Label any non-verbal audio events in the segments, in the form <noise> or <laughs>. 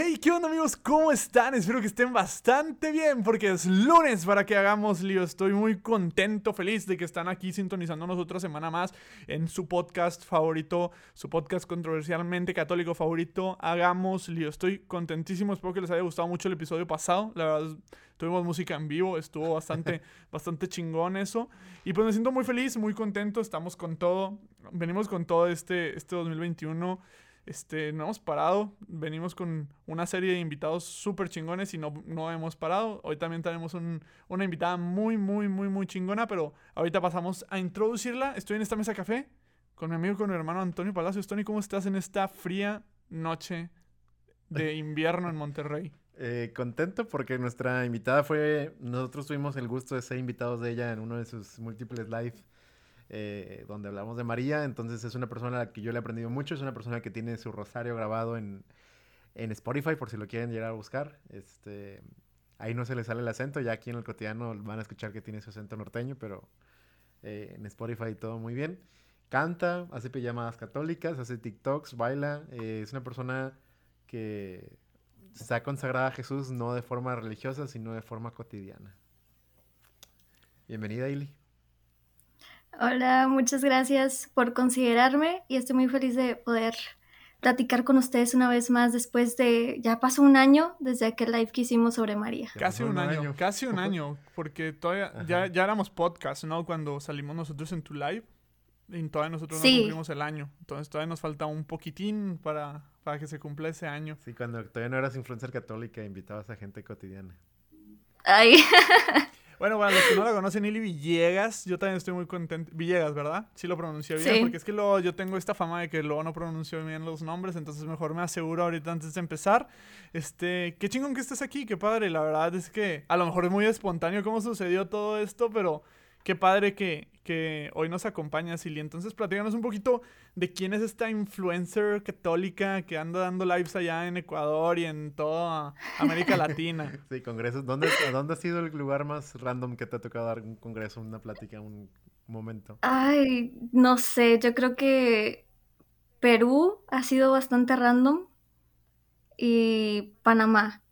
Hey, ¿qué onda amigos? ¿Cómo están? Espero que estén bastante bien porque es lunes para que hagamos lío. Estoy muy contento, feliz de que están aquí sintonizándonos otra semana más en su podcast favorito, su podcast controversialmente católico favorito, Hagamos lío. Estoy contentísimo, espero que les haya gustado mucho el episodio pasado. La verdad, tuvimos música en vivo, estuvo bastante, <laughs> bastante chingón eso. Y pues me siento muy feliz, muy contento, estamos con todo, venimos con todo este, este 2021. Este, no hemos parado. Venimos con una serie de invitados súper chingones y no, no hemos parado. Hoy también tenemos una invitada muy, muy, muy, muy chingona, pero ahorita pasamos a introducirla. Estoy en esta mesa café con mi amigo, con mi hermano Antonio Palacios. Tony, ¿cómo estás en esta fría noche de <laughs> invierno en Monterrey? Eh, contento porque nuestra invitada fue, nosotros tuvimos el gusto de ser invitados de ella en uno de sus múltiples live eh, donde hablamos de María. Entonces es una persona a la que yo le he aprendido mucho. Es una persona que tiene su rosario grabado en, en Spotify, por si lo quieren llegar a buscar. Este, ahí no se le sale el acento. Ya aquí en el cotidiano van a escuchar que tiene su acento norteño, pero eh, en Spotify todo muy bien. Canta, hace pijamadas católicas, hace TikToks, baila. Eh, es una persona que está consagrada a Jesús no de forma religiosa, sino de forma cotidiana. Bienvenida, Ili. Hola, muchas gracias por considerarme y estoy muy feliz de poder platicar con ustedes una vez más después de, ya pasó un año desde aquel live que hicimos sobre María. Casi un, año, casi un año, porque todavía ya, ya, éramos podcast, ¿no? Cuando salimos nosotros en tu live y todavía nosotros no cumplimos el año, entonces todavía nos falta un poquitín para, para que se cumpla ese año. Sí, cuando todavía no eras influencer católica, invitabas a gente cotidiana. Ay. <laughs> Bueno, bueno, los que no la conocen, Ili Villegas, yo también estoy muy contento. Villegas, ¿verdad? Sí lo pronuncié bien, porque es que luego yo tengo esta fama de que luego no pronuncio bien los nombres, entonces mejor me aseguro ahorita antes de empezar. Este, qué chingón que estés aquí, qué padre. La verdad es que a lo mejor es muy espontáneo cómo sucedió todo esto, pero qué padre que, que hoy nos acompaña Silly. Entonces, platícanos un poquito de quién es esta influencer católica que anda dando lives allá en Ecuador y en toda América Latina. <laughs> Sí, congresos. ¿Dónde, ¿Dónde ha sido el lugar más random que te ha tocado dar un congreso, una plática, un momento? Ay, no sé, yo creo que Perú ha sido bastante random y Panamá.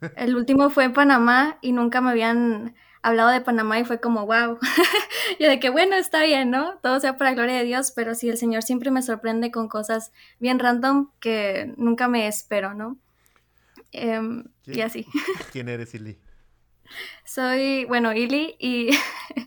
<laughs> El último fue en Panamá y nunca me habían hablado de Panamá y fue como, wow. <laughs> Yo de que, bueno, está bien, ¿no? Todo sea para la gloria de Dios, pero sí, el Señor siempre me sorprende con cosas bien random que nunca me espero, ¿no? Em, y así. <laughs> ¿Quién eres, Ili? Soy, bueno, Ili y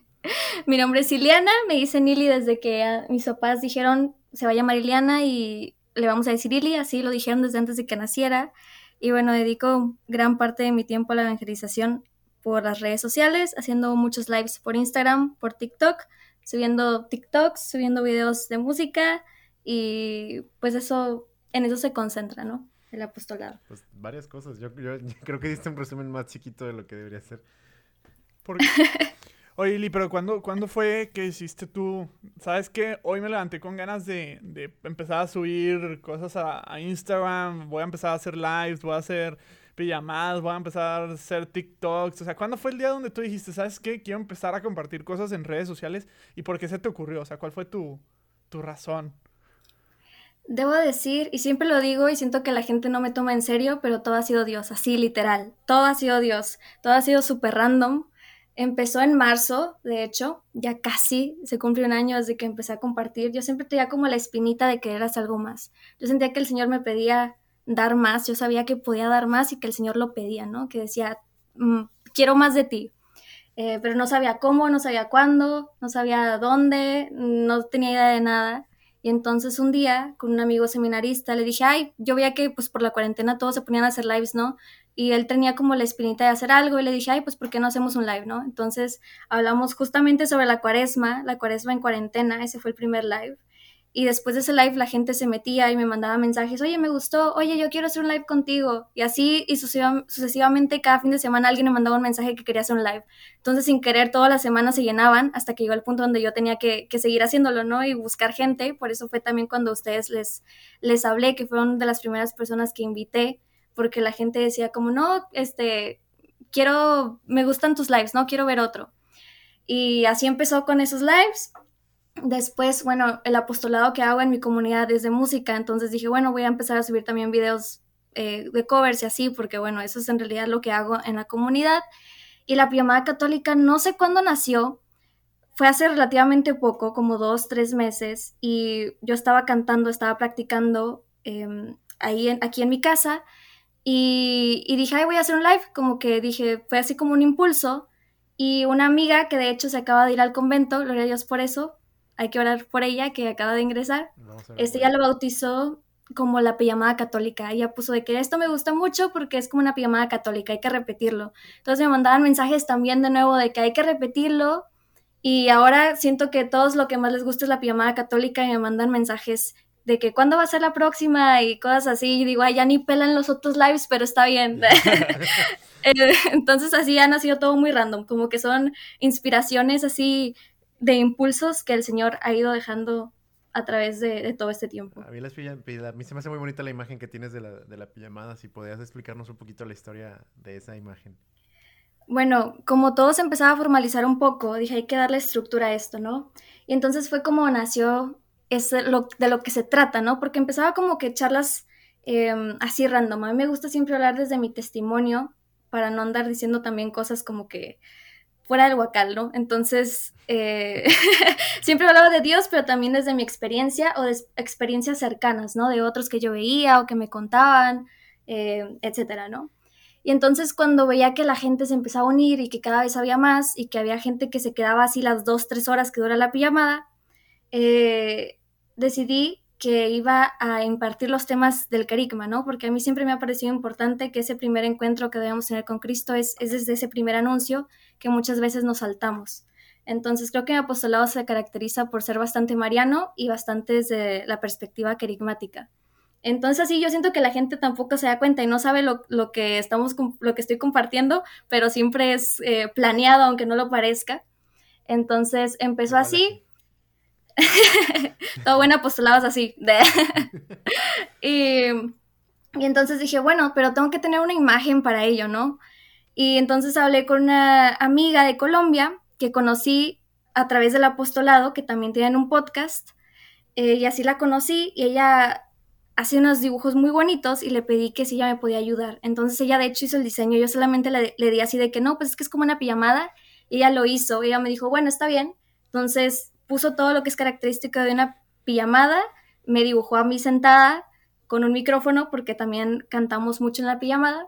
<laughs> mi nombre es Iliana, me dicen Ili desde que mis papás dijeron se va a llamar Iliana y le vamos a decir Ili, así lo dijeron desde antes de que naciera. Y bueno, dedico gran parte de mi tiempo a la evangelización por las redes sociales, haciendo muchos lives por Instagram, por TikTok, subiendo TikToks, subiendo videos de música y pues eso, en eso se concentra, ¿no? El apostolado. Pues varias cosas. Yo, creo que diste un resumen más chiquito de lo que debería ser. <laughs> Oye, Lili, pero ¿cuándo, ¿cuándo fue que hiciste tú? ¿Sabes qué? Hoy me levanté con ganas de, empezar a subir cosas a, a, Instagram, voy a empezar a hacer lives, voy a hacer llamadas, voy a empezar a hacer TikToks. O sea, ¿cuándo fue el día donde tú dijiste, sabes qué? Quiero empezar a compartir cosas en redes sociales. ¿Y por qué se te ocurrió? O sea, ¿cuál fue tu, tu razón? Debo decir, y siempre lo digo y siento que la gente no me toma en serio, pero todo ha sido Dios, así literal. Todo ha sido Dios. Todo ha sido súper random. Empezó en marzo, de hecho, ya casi se cumple un año desde que empecé a compartir. Yo siempre tenía como la espinita de querer hacer algo más. Yo sentía que el Señor me pedía dar más, yo sabía que podía dar más y que el Señor lo pedía, ¿no? Que decía, mm, quiero más de ti. Eh, pero no sabía cómo, no sabía cuándo, no sabía dónde, no tenía idea de nada. Y entonces un día, con un amigo seminarista, le dije, ay, yo veía que pues por la cuarentena todos se ponían a hacer lives, ¿no? Y él tenía como la espinita de hacer algo y le dije, ay, pues ¿por qué no hacemos un live, ¿no? Entonces hablamos justamente sobre la cuaresma, la cuaresma en cuarentena, ese fue el primer live. Y después de ese live la gente se metía y me mandaba mensajes, oye, me gustó, oye, yo quiero hacer un live contigo. Y así y sucesivamente cada fin de semana alguien me mandaba un mensaje que quería hacer un live. Entonces sin querer todas las semanas se llenaban hasta que llegó el punto donde yo tenía que, seguir haciéndolo, ¿no? Y buscar gente. Por eso fue también cuando a ustedes les, les hablé, que fueron de las primeras personas que invité, porque la gente decía como, no, este, quiero, me gustan tus lives, no quiero ver otro. Y así empezó con esos lives Después, bueno, el apostolado que hago en mi comunidad es de música, entonces dije, bueno, voy a empezar a subir también videos eh, de covers y así, porque bueno, eso es en realidad lo que hago en la comunidad. Y la pijamada católica no sé cuándo nació, fue hace relativamente poco, como dos, tres meses, y yo estaba cantando, estaba practicando em, ahí aquí en mi casa, y, y, dije, ay, voy a hacer un live, como que dije, fue así como un impulso, y una amiga que de hecho se acaba de ir al convento, gloria a Dios por eso, hay que orar por ella, que acaba de ingresar, este ya lo bautizó como la pijamada católica. Ella puso de que esto me gusta mucho porque es como una pijamada católica, hay que repetirlo. Entonces me mandaban mensajes también de nuevo de que hay que repetirlo. Y ahora siento que todos lo que más les gusta es la pijamada católica y me mandan mensajes de que cuándo va a ser la próxima y cosas así. Y digo, ay, ya ni pelan los otros lives, pero está bien. <laughs> <laughs> Eh, entonces así ha nacido todo muy random, como que son inspiraciones así de impulsos que el Señor ha ido dejando a través de, todo este tiempo. A mí, las a mí se me hace muy bonita la imagen que tienes de la, de la pijamada. Si podías explicarnos un poquito la historia de esa imagen. Bueno, como todo se empezaba a formalizar un poco, dije, hay que darle estructura a esto, ¿no? Y entonces fue como nació ese, lo, de lo que se trata, ¿no? Porque empezaba como que charlas em, así random. A mí me gusta siempre hablar desde mi testimonio para no andar diciendo también cosas como que fuera del huacal, ¿no? Entonces, eh, <laughs> siempre hablaba de Dios, pero también desde mi experiencia o de experiencias cercanas, ¿no? De otros que yo veía o que me contaban, eh, etcétera, ¿no? Y entonces cuando veía que la gente se empezaba a unir y que cada vez había más y que había gente que se quedaba así las dos, tres horas que dura la pijamada, eh, decidí que iba a impartir los temas del carigma, ¿no? Porque a mí siempre me ha parecido importante que ese primer encuentro que debemos tener con Cristo es, es desde ese primer anuncio que muchas veces nos saltamos. Entonces creo que mi apostolado se caracteriza por ser bastante mariano y bastante desde la perspectiva querigmática. Entonces sí, yo siento que la gente tampoco se da cuenta y no sabe lo, lo que, estamos, lo que estoy compartiendo, pero siempre es eh, planeado, aunque no lo parezca. Entonces empezó así <laughs> Todo buen apostolado es así. <laughs> y, y entonces dije, bueno, pero tengo que tener una imagen para ello, ¿no? Y entonces hablé con una amiga de Colombia que conocí a través del apostolado, que también tienen un podcast, eh, y así la conocí y ella hace unos dibujos muy bonitos y le pedí que si ella me podía ayudar. Entonces ella de hecho hizo el diseño, yo solamente le, le di así de que no, pues es que es como una pijamada, y ella lo hizo, y ella me dijo, bueno, está bien. Entonces puso todo lo que es característico de una pijamada, me dibujó a mí sentada con un micrófono, porque también cantamos mucho en la pijamada,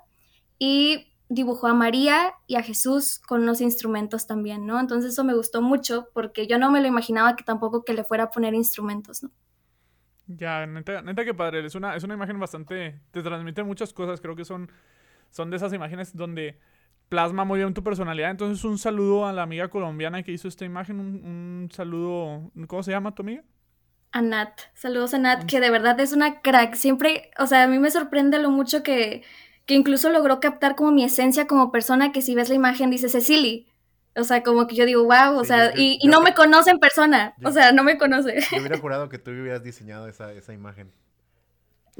y dibujó a María y a Jesús con unos instrumentos también, ¿no? Entonces eso me gustó mucho porque yo no me lo imaginaba que tampoco que le fuera a poner instrumentos, ¿no? Ya, neta, neta que padre, es una, es una imagen bastante, te transmite muchas cosas, creo que son, son de esas imágenes donde plasma muy bien tu personalidad. Entonces, un saludo a la amiga colombiana que hizo esta imagen. Un, saludo. ¿Cómo se llama tu amiga? A Nat. Saludos a Nat, que de verdad es una crack. Siempre, o sea, a mí me sorprende lo mucho que, que incluso logró captar como mi esencia como persona, que si ves la imagen dice Cecily. O sea, como que yo digo, wow, o sea, y, no me conoce en persona. o sea, no me conoce. Yo hubiera <laughs> jurado que tú hubieras diseñado esa, esa imagen.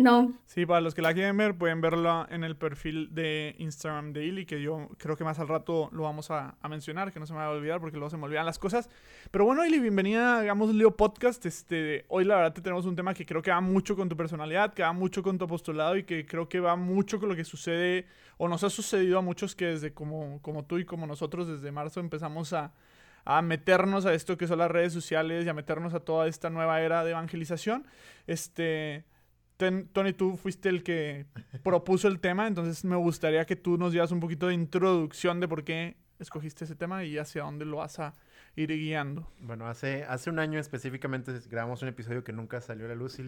No. Sí, para los que la quieren ver, pueden verla en el perfil de Instagram de Ili, que yo creo que más al rato lo vamos a, mencionar, que no se me va a olvidar porque luego se me olvidan las cosas. Pero bueno, Ili, bienvenida a Hagamos Leo Podcast. Este, hoy la verdad te tenemos un tema que creo que va mucho con tu personalidad, que va mucho con tu apostolado y que creo que va mucho con lo que sucede o nos ha sucedido a muchos que desde como, tú y como nosotros desde marzo empezamos a, a meternos a esto que son las redes sociales y a meternos a toda esta nueva era de evangelización. Este Tony, tú fuiste el que propuso el tema, entonces me gustaría que tú nos dieras un poquito de introducción de por qué escogiste ese tema y hacia dónde lo vas a ir guiando. Bueno, hace, hace un año específicamente grabamos un episodio que nunca salió a la luz,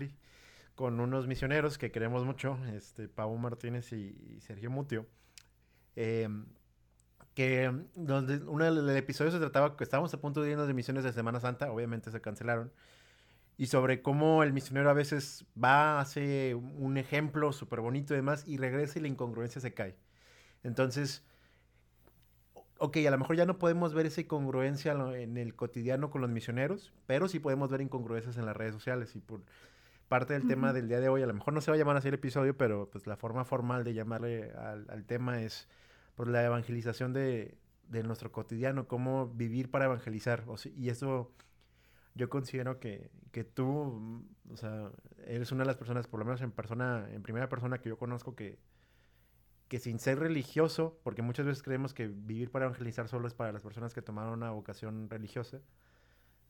con unos misioneros que queremos mucho, este, Pau Martínez y, Sergio Mutio. Em, que donde uno del episodio se trataba que estábamos a punto de irnos de misiones de Semana Santa, obviamente se cancelaron y sobre cómo el misionero a veces va, hace un ejemplo súper bonito y demás, y regresa y la incongruencia se cae. Entonces, ok, a lo mejor ya no podemos ver esa incongruencia en el cotidiano con los misioneros, pero sí podemos ver incongruencias en las redes sociales y por parte del tema del día de hoy, a lo mejor no se va a llamar así el episodio, pero pues la forma formal de llamarle al, tema es pues la evangelización de, de, nuestro cotidiano, cómo vivir para evangelizar. y eso yo considero que, que tú, o sea, eres una de las personas, por lo menos en persona, en primera persona que yo conozco que, que sin ser religioso, porque muchas veces creemos que vivir para evangelizar solo es para las personas que tomaron una vocación religiosa,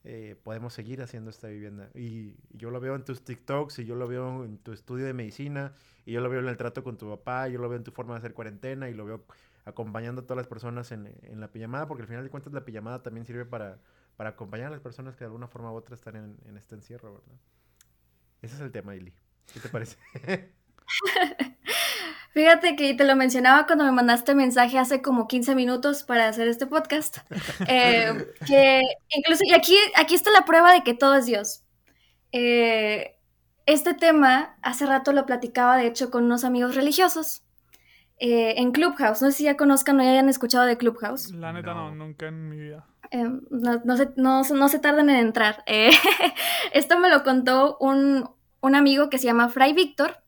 eh, podemos seguir haciendo esta vivienda. Y, yo lo veo en tus TikToks, y yo lo veo en tu estudio de medicina, y yo lo veo en el trato con tu papá, y yo lo veo en tu forma de hacer cuarentena, y lo veo acompañando a todas las personas en, en la pijamada, porque al final de cuentas la pijamada también sirve para, para acompañar a las personas que de alguna forma u otra están en, en este encierro, ¿verdad? Ese es el tema, Ili. ¿Qué te parece? <laughs> Fíjate que te lo mencionaba cuando me mandaste mensaje hace como 15 minutos para hacer este podcast. <laughs> Eh, que incluso, y aquí, aquí está la prueba de que todo es Dios. Eh, este tema, hace rato lo platicaba, de hecho, con unos amigos religiosos eh, en Clubhouse. No sé si ya conozcan o ya hayan escuchado de Clubhouse. La neta, no, nunca en mi vida. no, no, se, no, no, se, tarden en entrar. <laughs> esto me lo contó un, un amigo que se llama Fray Víctor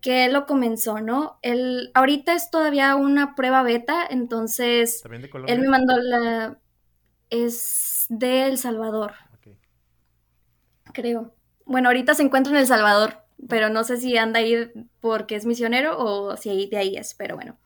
que él lo comenzó, ¿no? Él, ahorita es todavía una prueba beta, entonces él me mandó la... Es de El Salvador. Creo. Bueno, ahorita se encuentra en El Salvador, pero no sé si anda ahí porque es misionero o si de ahí es, pero bueno.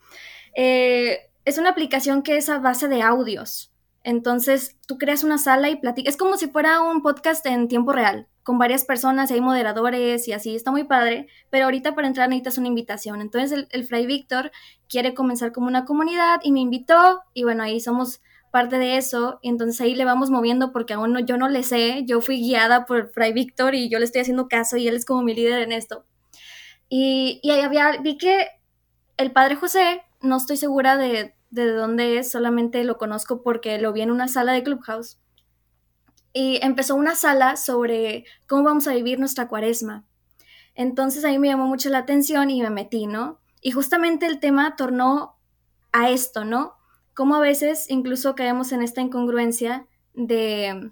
Eh, es una aplicación que es a base de audios. Entonces, tú creas una sala y platicas. Es como si fuera un podcast en tiempo real con varias personas y hay moderadores y así, está muy padre, pero ahorita para entrar necesitas una invitación. Entonces el, Fray Víctor quiere comenzar como una comunidad y me invitó y bueno, ahí somos parte de eso y entonces ahí le vamos moviendo porque aún no, yo no le sé, yo fui guiada por Fray Víctor y yo le estoy haciendo caso y él es como mi líder en esto. Y, y ahí había, vi que el Padre José, no estoy segura de, de dónde es, solamente lo conozco porque lo vi en una sala de Clubhouse y empezó una sala sobre cómo vamos a vivir nuestra cuaresma. Entonces ahí me llamó mucho la atención y me metí, ¿no? Y justamente el tema tornó a esto, ¿no? Cómo a veces incluso caemos en esta incongruencia de,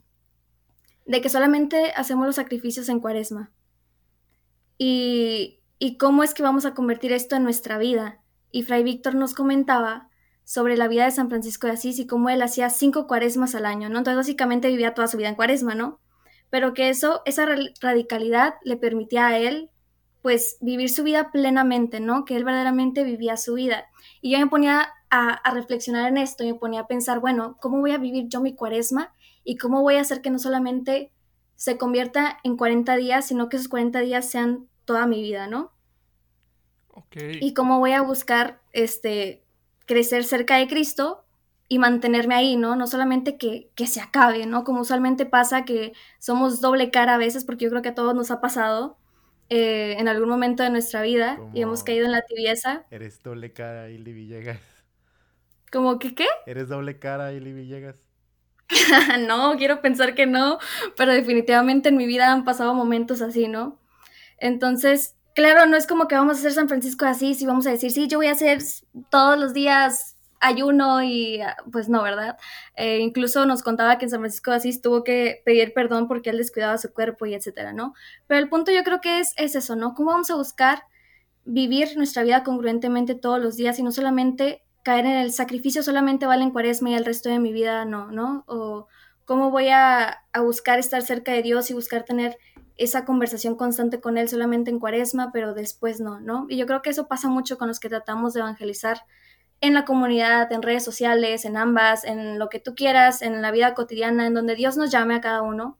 de que solamente hacemos los sacrificios en cuaresma. Y, y cómo es que vamos a convertir esto en nuestra vida. Y Fray Víctor nos comentaba sobre la vida de San Francisco de Asís y cómo él hacía cinco cuaresmas al año, ¿no? Entonces básicamente vivía toda su vida en cuaresma, ¿no? Pero que eso, esa radicalidad le permitía a él, pues, vivir su vida plenamente, ¿no? Que él verdaderamente vivía su vida. Y yo me ponía a, a reflexionar en esto, y me ponía a pensar, bueno, ¿cómo voy a vivir yo mi cuaresma? Y cómo voy a hacer que no solamente se convierta en 40 días, sino que esos 40 días sean toda mi vida, ¿no? Okay. Y cómo voy a buscar, este, crecer cerca de Cristo y mantenerme ahí, ¿no? No solamente que, que, se acabe, ¿no? Como usualmente pasa que somos doble cara a veces, porque yo creo que a todos nos ha pasado eh, en algún momento de nuestra vida y hemos caído en la tibieza. Eres doble cara, Ili Villegas. ¿Cómo que qué? <laughs> Eres doble cara, Ili Villegas. no, quiero pensar que no, pero definitivamente en mi vida han pasado momentos así, ¿no? Entonces, Claro, no es como que vamos a hacer San Francisco así, si vamos a decir, sí, yo voy a hacer todos los días ayuno y pues no, ¿verdad? Eh, incluso nos contaba que en San Francisco de Asís tuvo que pedir perdón porque él descuidaba su cuerpo y etcétera, ¿no? Pero el punto yo creo que es, es eso, ¿no? ¿Cómo vamos a buscar vivir nuestra vida congruentemente todos los días y no solamente caer en el sacrificio solamente vale en cuaresma y el resto de mi vida no, ¿no? O cómo voy a, a buscar estar cerca de Dios y buscar tener esa conversación constante con Él solamente en cuaresma, pero después no, ¿no? Y yo creo que eso pasa mucho con los que tratamos de evangelizar en la comunidad, en redes sociales, en ambas, en lo que tú quieras, en la vida cotidiana, en donde Dios nos llame a cada uno.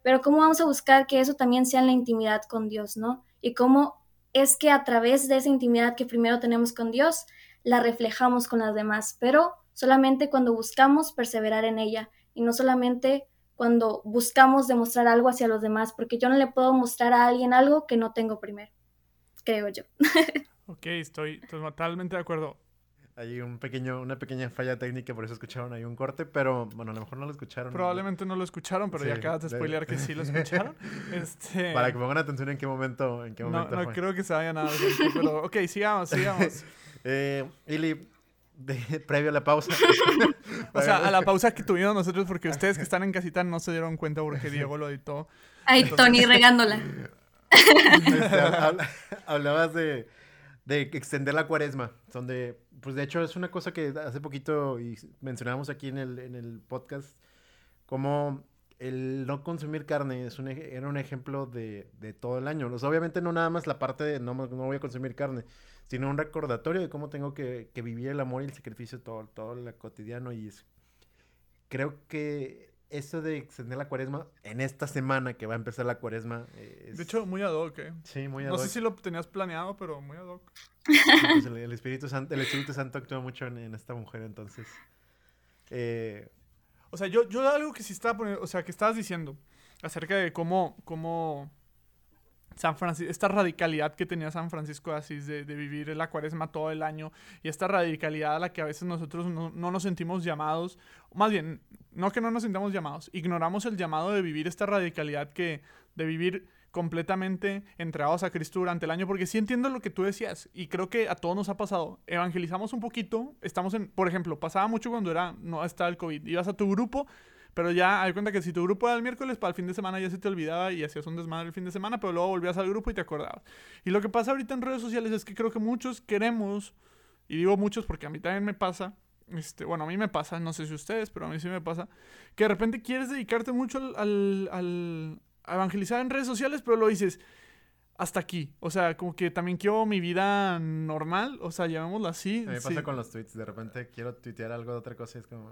Pero ¿cómo vamos a buscar que eso también sea en la intimidad con Dios, ¿no? Y cómo es que a través de esa intimidad que primero tenemos con Dios, la reflejamos con las demás, pero solamente cuando buscamos perseverar en ella y no solamente cuando buscamos demostrar algo hacia los demás, porque yo no le puedo mostrar a alguien algo que no tengo primero, creo yo. <laughs> ok, estoy totalmente de acuerdo. Hay un pequeño, una pequeña falla técnica, por eso escucharon ahí un corte, pero bueno, a lo mejor no lo escucharon. Probablemente no lo escucharon, pero ya acabas de spoilear que sí lo escucharon. <laughs> este... Para que pongan atención en qué momento, en qué momento No, no creo que se vaya nada, pero ok, sigamos, sigamos. <laughs> eh, Ili, <laughs> previo a la pausa. <laughs> o sea, a la pausa que tuvimos nosotros, porque ustedes que están en casita no se dieron cuenta porque <laughs> Diego lo editó. Ay, Tony regándola. Este, hablabas de, de, extender la cuaresma. Donde, pues de hecho, es una cosa que hace poquito y mencionábamos aquí en el, en el podcast, como el no consumir carne es un, era un ejemplo de, de todo el año. obviamente no nada más la parte de no, no voy a consumir carne, sino un recordatorio de cómo tengo que, que vivir el amor y el sacrificio todo, todo lo cotidiano. Y creo que eso de extender la cuaresma en esta semana que va a empezar la cuaresma. Eh, de hecho, muy ad hoc, ¿eh? Sí, muy ad hoc. No sé si lo tenías planeado, pero muy ad hoc. Pues el, Espíritu Santo, el Espíritu Santo actúa mucho en, esta mujer, entonces. Eh, o sea, yo, yo algo que sí estaba poniendo, o sea, que estabas diciendo acerca de cómo, cómo San Francisco, esta radicalidad que tenía San Francisco de Asís de, vivir la cuaresma todo el año y esta radicalidad a la que a veces nosotros no, nos sentimos llamados, más bien, no que no nos sintamos llamados, ignoramos el llamado de vivir esta radicalidad que, de vivir completamente entregados a Cristo durante el año, porque sí entiendo lo que tú decías y creo que a todos nos ha pasado. Evangelizamos un poquito, estamos en, por ejemplo, pasaba mucho cuando era, no estaba el COVID, ibas a tu grupo pero ya hay cuenta que si tu grupo era el miércoles, para el fin de semana ya se te olvidaba y hacías un desmadre el fin de semana, pero luego volvías al grupo y te acordabas. Y lo que pasa ahorita en redes sociales es que creo que muchos queremos, y digo muchos porque a mí también me pasa, este, bueno, a mí me pasa, no sé si ustedes, pero a mí sí me pasa, que de repente quieres dedicarte mucho al, al evangelizar en redes sociales, pero lo dices, hasta aquí. O sea, como que también quiero mi vida normal, o sea, llamémoslo así. A mí me pasa con los tweets, de repente quiero tuitear algo de otra cosa y es como...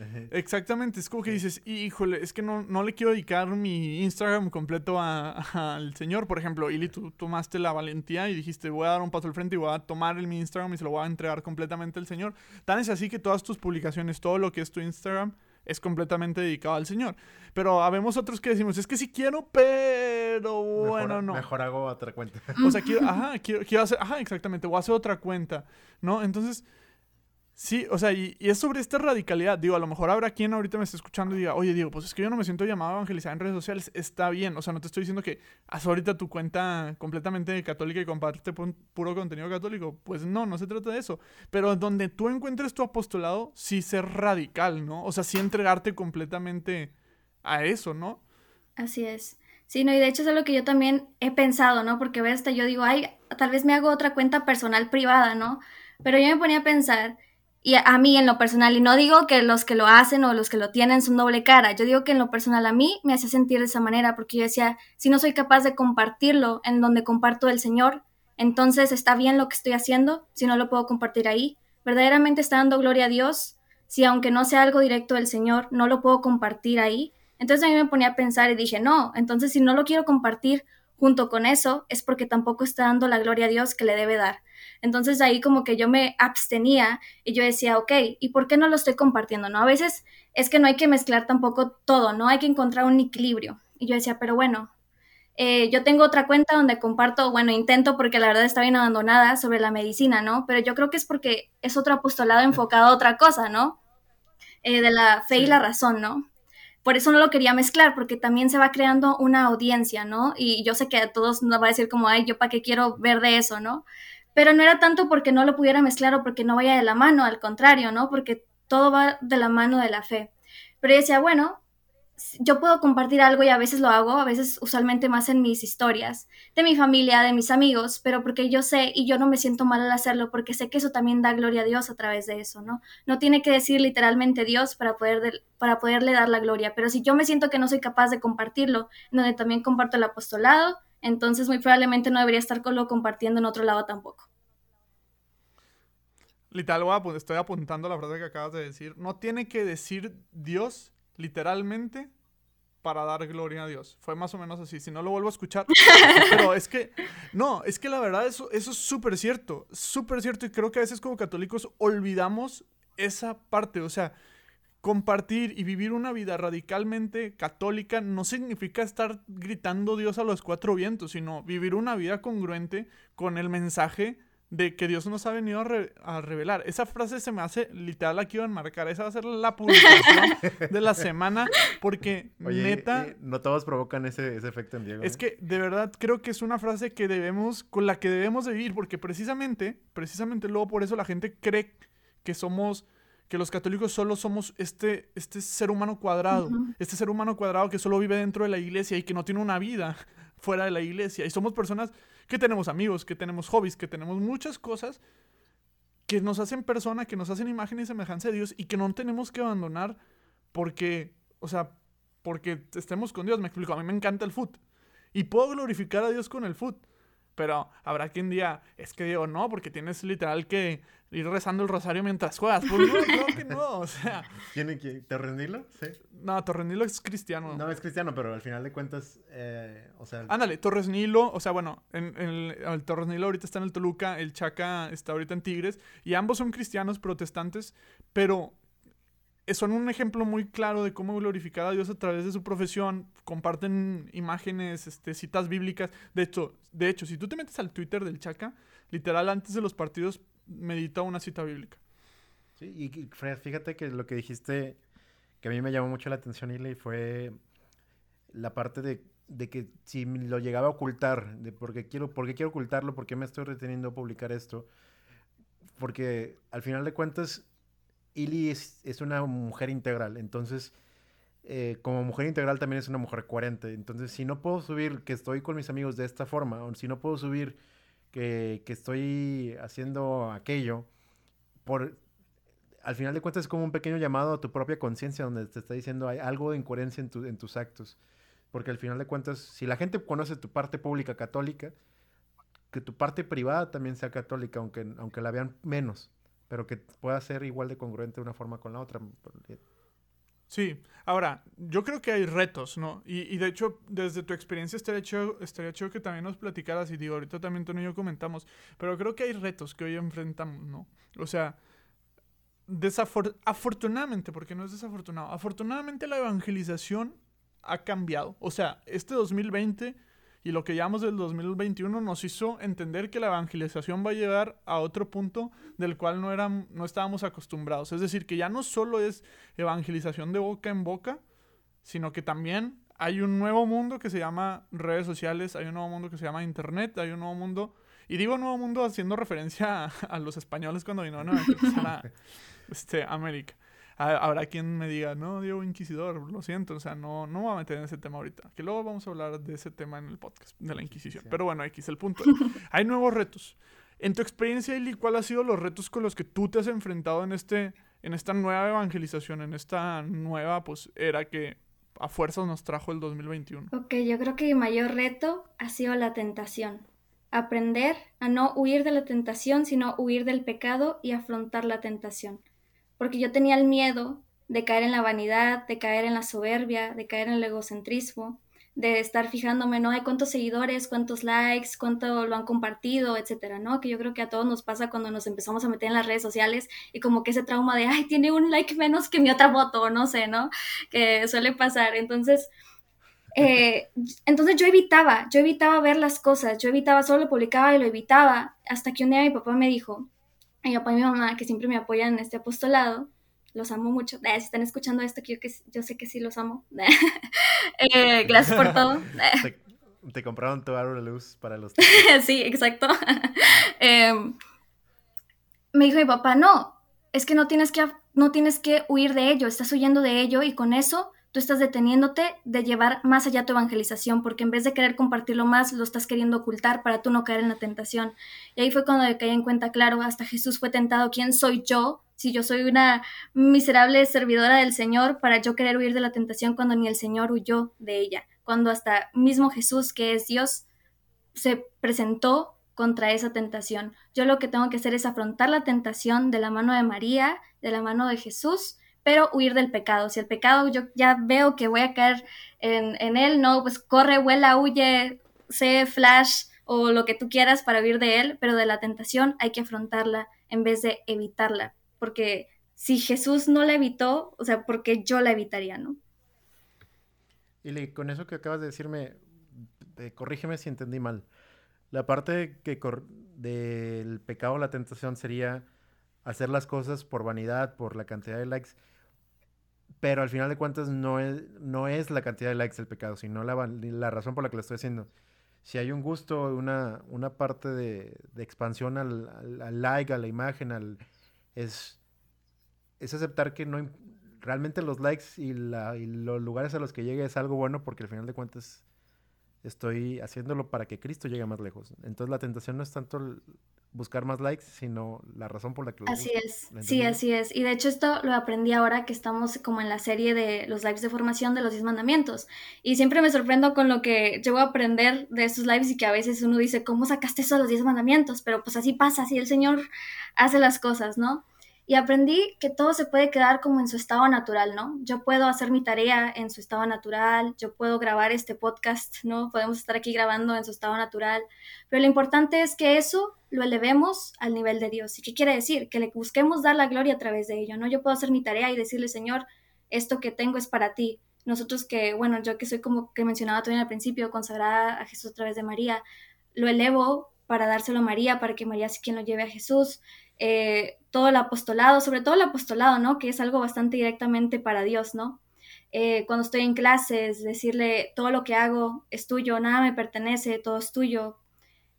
<laughs> Exactamente, es como que dices, híjole, es que no, no le quiero dedicar mi Instagram completo <laughs> al señor. Por ejemplo, Ili, tú tomaste la valentía y dijiste, voy a dar un paso al frente y voy a tomar el, mi Instagram y se lo voy a entregar completamente al señor. Tan es así que todas tus publicaciones, todo lo que es tu Instagram, es completamente dedicado al Señor. Pero habemos otros que decimos, es que sí quiero, pero bueno, no. Mejor hago otra cuenta. O sea, quiero, <laughs> ajá, quiero, quiero hacer, ajá, exactamente, a hacer otra cuenta, ¿no? Entonces, Sí, o sea, y, es sobre esta radicalidad. Digo, a lo mejor habrá quien ahorita me esté escuchando y diga, oye, digo, pues es que yo no me siento llamado a evangelizar en redes sociales. Está bien, o sea, no te estoy diciendo que haz ahorita tu cuenta completamente católica y comparte puro contenido católico. Pues no, no se trata de eso. Pero donde tú encuentres tu apostolado, sí ser radical, ¿no? O sea, sí entregarte completamente a eso, ¿no? Así es. Sí, no, y de hecho es algo que yo también he pensado, ¿no? Porque ves, hasta yo digo, ay, tal vez me hago otra cuenta personal privada, ¿no? Pero yo me ponía a pensar y a mí en lo personal, y no digo que los que lo hacen o los que lo tienen son doble cara, yo digo que en lo personal a mí me hace sentir de esa manera, porque yo decía, si no soy capaz de compartirlo en donde comparto el Señor, entonces está bien lo que estoy haciendo, si no lo puedo compartir ahí, verdaderamente está dando gloria a Dios, si aunque no sea algo directo del Señor, no lo puedo compartir ahí. Entonces a mí me ponía a pensar y dije, no, entonces si no lo quiero compartir junto con eso, es porque tampoco está dando la gloria a Dios que le debe dar. Entonces ahí como que yo me abstenía y yo decía, ok, ¿y por qué no lo estoy compartiendo? ¿No? A veces es que no hay que mezclar tampoco todo, ¿no? Hay que encontrar un equilibrio. Y yo decía, pero bueno, eh, yo tengo otra cuenta donde comparto, bueno, intento porque la verdad está bien abandonada sobre la medicina, ¿no? Pero yo creo que es porque es otro apostolado enfocado a otra cosa, ¿no? Eh, de la fe y la razón, ¿no? Por eso no lo quería mezclar, porque también se va creando una audiencia, ¿no? Y yo sé que a todos nos va a decir como, ay, yo para qué quiero ver de eso, ¿no? Pero no era tanto porque no lo pudiera mezclar o porque no vaya de la mano, al contrario, ¿no? Porque todo va de la mano de la fe. Pero yo decía, bueno, yo puedo compartir algo y a veces lo hago, a veces usualmente más en mis historias, de mi familia, de mis amigos, pero porque yo sé y yo no me siento mal al hacerlo, porque sé que eso también da gloria a Dios a través de eso, ¿no? No tiene que decir literalmente Dios para, poder para poderle dar la gloria, pero si yo me siento que no soy capaz de compartirlo, donde también comparto el apostolado, entonces muy probablemente no debería estar lo compartiendo en otro lado tampoco. Literal, estoy apuntando la frase que acabas de decir. No tiene que decir Dios literalmente para dar gloria a Dios. Fue más o menos así. Si no lo vuelvo a escuchar. <laughs> Pero es que, no, es que la verdad eso, eso es súper cierto. Súper cierto. Y creo que a veces como católicos olvidamos esa parte. O sea, compartir y vivir una vida radicalmente católica no significa estar gritando Dios a los cuatro vientos, sino vivir una vida congruente con el mensaje de que Dios nos ha venido a, revelar. Esa frase se me hace literal aquí iba a enmarcar. Esa va a ser la publicación <laughs> de la semana. Porque neta. Eh, no todos provocan ese, efecto en Diego. Es ¿eh? que de verdad creo que es una frase que debemos, con la que debemos de vivir. Porque precisamente, precisamente luego por eso la gente cree que somos que los católicos solo somos este, este ser humano cuadrado, este ser humano cuadrado que solo vive dentro de la iglesia y que no tiene una vida <laughs> fuera de la iglesia. Y somos personas que tenemos amigos, que tenemos hobbies, que tenemos muchas cosas que nos hacen persona, que nos hacen imagen y semejanza de Dios y que no tenemos que abandonar porque, o sea, porque estemos con Dios. Me explico, a mí me encanta el foot. Y puedo glorificar a Dios con el foot. Pero habrá quien diga, es que digo, no, porque tienes literal que ir rezando el rosario mientras juegas. Pues no, creo que no, o sea. <laughs> ¿Tiene que Torrenilo? Sí. No, Torrenilo es cristiano. No, es cristiano, pero al final de cuentas, eh, o sea. Ándale, Torres Nilo, o sea, bueno, en, el, el, Torres Nilo ahorita está en el Toluca, el Chaca está ahorita en Tigres, y ambos son cristianos protestantes, pero son un ejemplo muy claro de cómo glorificar a Dios a través de su profesión. Comparten imágenes, este, citas bíblicas. De hecho, de hecho, si tú te metes al Twitter del Chaca, literal antes de los partidos medita una cita bíblica. Sí, y Fred, fíjate que lo que dijiste que a mí me llamó mucho la atención, y fue la parte de, que si lo llegaba a ocultar, de por qué quiero, por qué quiero ocultarlo, por qué me estoy reteniendo a publicar esto. Porque al final de cuentas, Ili es, una mujer integral, entonces eh, como mujer integral también es una mujer coherente. Entonces, si no puedo subir que estoy con mis amigos de esta forma, o si no puedo subir que, estoy haciendo aquello, por, al final de cuentas es como un pequeño llamado a tu propia conciencia donde te está diciendo hay algo de incoherencia en, en tus actos. Porque al final de cuentas, si la gente conoce tu parte pública católica, que tu parte privada también sea católica, aunque, aunque la vean menos pero que pueda ser igual de congruente una forma con la otra. Sí, ahora, yo creo que hay retos, ¿no? Y, de hecho, desde tu experiencia estaría chido, estaría que también nos platicaras, y digo, ahorita también tú y yo comentamos, pero creo que hay retos que hoy enfrentamos, ¿no? O sea, afortunadamente, porque no es desafortunado, afortunadamente la evangelización ha cambiado. O sea, este 2020 y lo que llamamos del 2021 nos hizo entender que la evangelización va a llegar a otro punto del cual no, eran, no estábamos acostumbrados. Es decir, que ya no solo es evangelización de boca en boca, sino que también hay un nuevo mundo que se llama redes sociales, hay un nuevo mundo que se llama internet, hay un nuevo mundo... Y digo nuevo mundo haciendo referencia a, los españoles cuando vinieron a evangelizar <laughs> este, América habrá quien me diga, no, Diego Inquisidor, lo siento, o sea, no, no me voy a meter en ese tema ahorita. Que luego vamos a hablar de ese tema en el podcast, de la Inquisición. Pero bueno, aquí es el punto. <laughs> Hay nuevos retos. En tu experiencia, Eli, ¿cuáles han sido los retos con los que tú te has enfrentado en, este, en esta nueva evangelización, en esta nueva pues, era que a fuerzas nos trajo el 2021? Ok, yo creo que mi mayor reto ha sido la tentación. Aprender a no huir de la tentación, sino huir del pecado y afrontar la tentación porque yo tenía el miedo de caer en la vanidad, de caer en la soberbia, de caer en el egocentrismo, de estar fijándome, ¿no? Hay cuántos seguidores, cuántos likes, cuánto lo han compartido, etcétera, ¿no? Que yo creo que a todos nos pasa cuando nos empezamos a meter en las redes sociales y como que ese trauma de, ay, tiene un like menos que mi otra foto, no sé, ¿no? Que suele pasar. Entonces, eh, entonces yo evitaba, yo evitaba ver las cosas, yo evitaba, solo lo publicaba y lo evitaba, hasta que un día mi papá me dijo, mi papá y mi mamá, que siempre me apoyan en este apostolado, los amo mucho. Eh, si están escuchando esto, yo, que, yo sé que sí los amo. <laughs> Eh, gracias por todo. <laughs> Te, compraron tu árbol de luz para los... <laughs> sí, exacto. Em, me dijo mi papá, no, es que no tienes que, no tienes que huir de ello, estás huyendo de ello y con eso tú estás deteniéndote de llevar más allá tu evangelización, porque en vez de querer compartirlo más, lo estás queriendo ocultar para tú no caer en la tentación. Y ahí fue cuando me caí en cuenta, claro, hasta Jesús fue tentado, ¿quién soy yo? Si yo soy una miserable servidora del Señor para yo querer huir de la tentación cuando ni el Señor huyó de ella, cuando hasta mismo Jesús, que es Dios, se presentó contra esa tentación. Yo lo que tengo que hacer es afrontar la tentación de la mano de María, de la mano de Jesús, pero huir del pecado. Si el pecado yo ya veo que voy a caer en, él, no, pues corre, vuela, huye, sé flash o lo que tú quieras para huir de él, pero de la tentación hay que afrontarla en vez de evitarla, porque si Jesús no la evitó, o sea, porque yo la evitaría, ¿no? Y con eso que acabas de decirme, corrígeme si entendí mal. La parte que del pecado, la tentación sería hacer las cosas por vanidad, por la cantidad de likes. Pero al final de cuentas no es, no es la cantidad de likes el pecado, sino la, la razón por la que lo estoy haciendo. Si hay un gusto, una, una parte de, expansión al, al, like, a la imagen, al, es, es aceptar que no realmente los likes y, la, y los lugares a los que llegue es algo bueno porque al final de cuentas estoy haciéndolo para que Cristo llegue más lejos. Entonces la tentación no es tanto buscar más likes, sino la razón por la que lo Así es, sí, así es. Y de hecho esto lo aprendí ahora que estamos como en la serie de los lives de formación de los 10 mandamientos. Y siempre me sorprendo con lo que llego a aprender de estos lives y que a veces uno dice, ¿cómo sacaste eso de los 10 mandamientos? Pero pues así pasa, así el Señor hace las cosas, ¿no? Y aprendí que todo se puede quedar como en su estado natural, ¿no? Yo puedo hacer mi tarea en su estado natural, yo puedo grabar este podcast, ¿no? Podemos estar aquí grabando en su estado natural, pero lo importante es que eso lo elevemos al nivel de Dios. ¿Y qué quiere decir? Que le busquemos dar la gloria a través de ello, ¿no? Yo puedo hacer mi tarea y decirle, Señor, esto que tengo es para ti. Nosotros que, bueno, yo que soy como que mencionaba también al principio, consagrada a Jesús a través de María, lo elevo para dárselo a María, para que María sea quien lo lleve a Jesús. Eh, todo el apostolado, sobre todo el apostolado, ¿no? Que es algo bastante directamente para Dios, ¿no? Eh, cuando estoy en clases, decirle todo lo que hago es tuyo, nada me pertenece, todo es tuyo.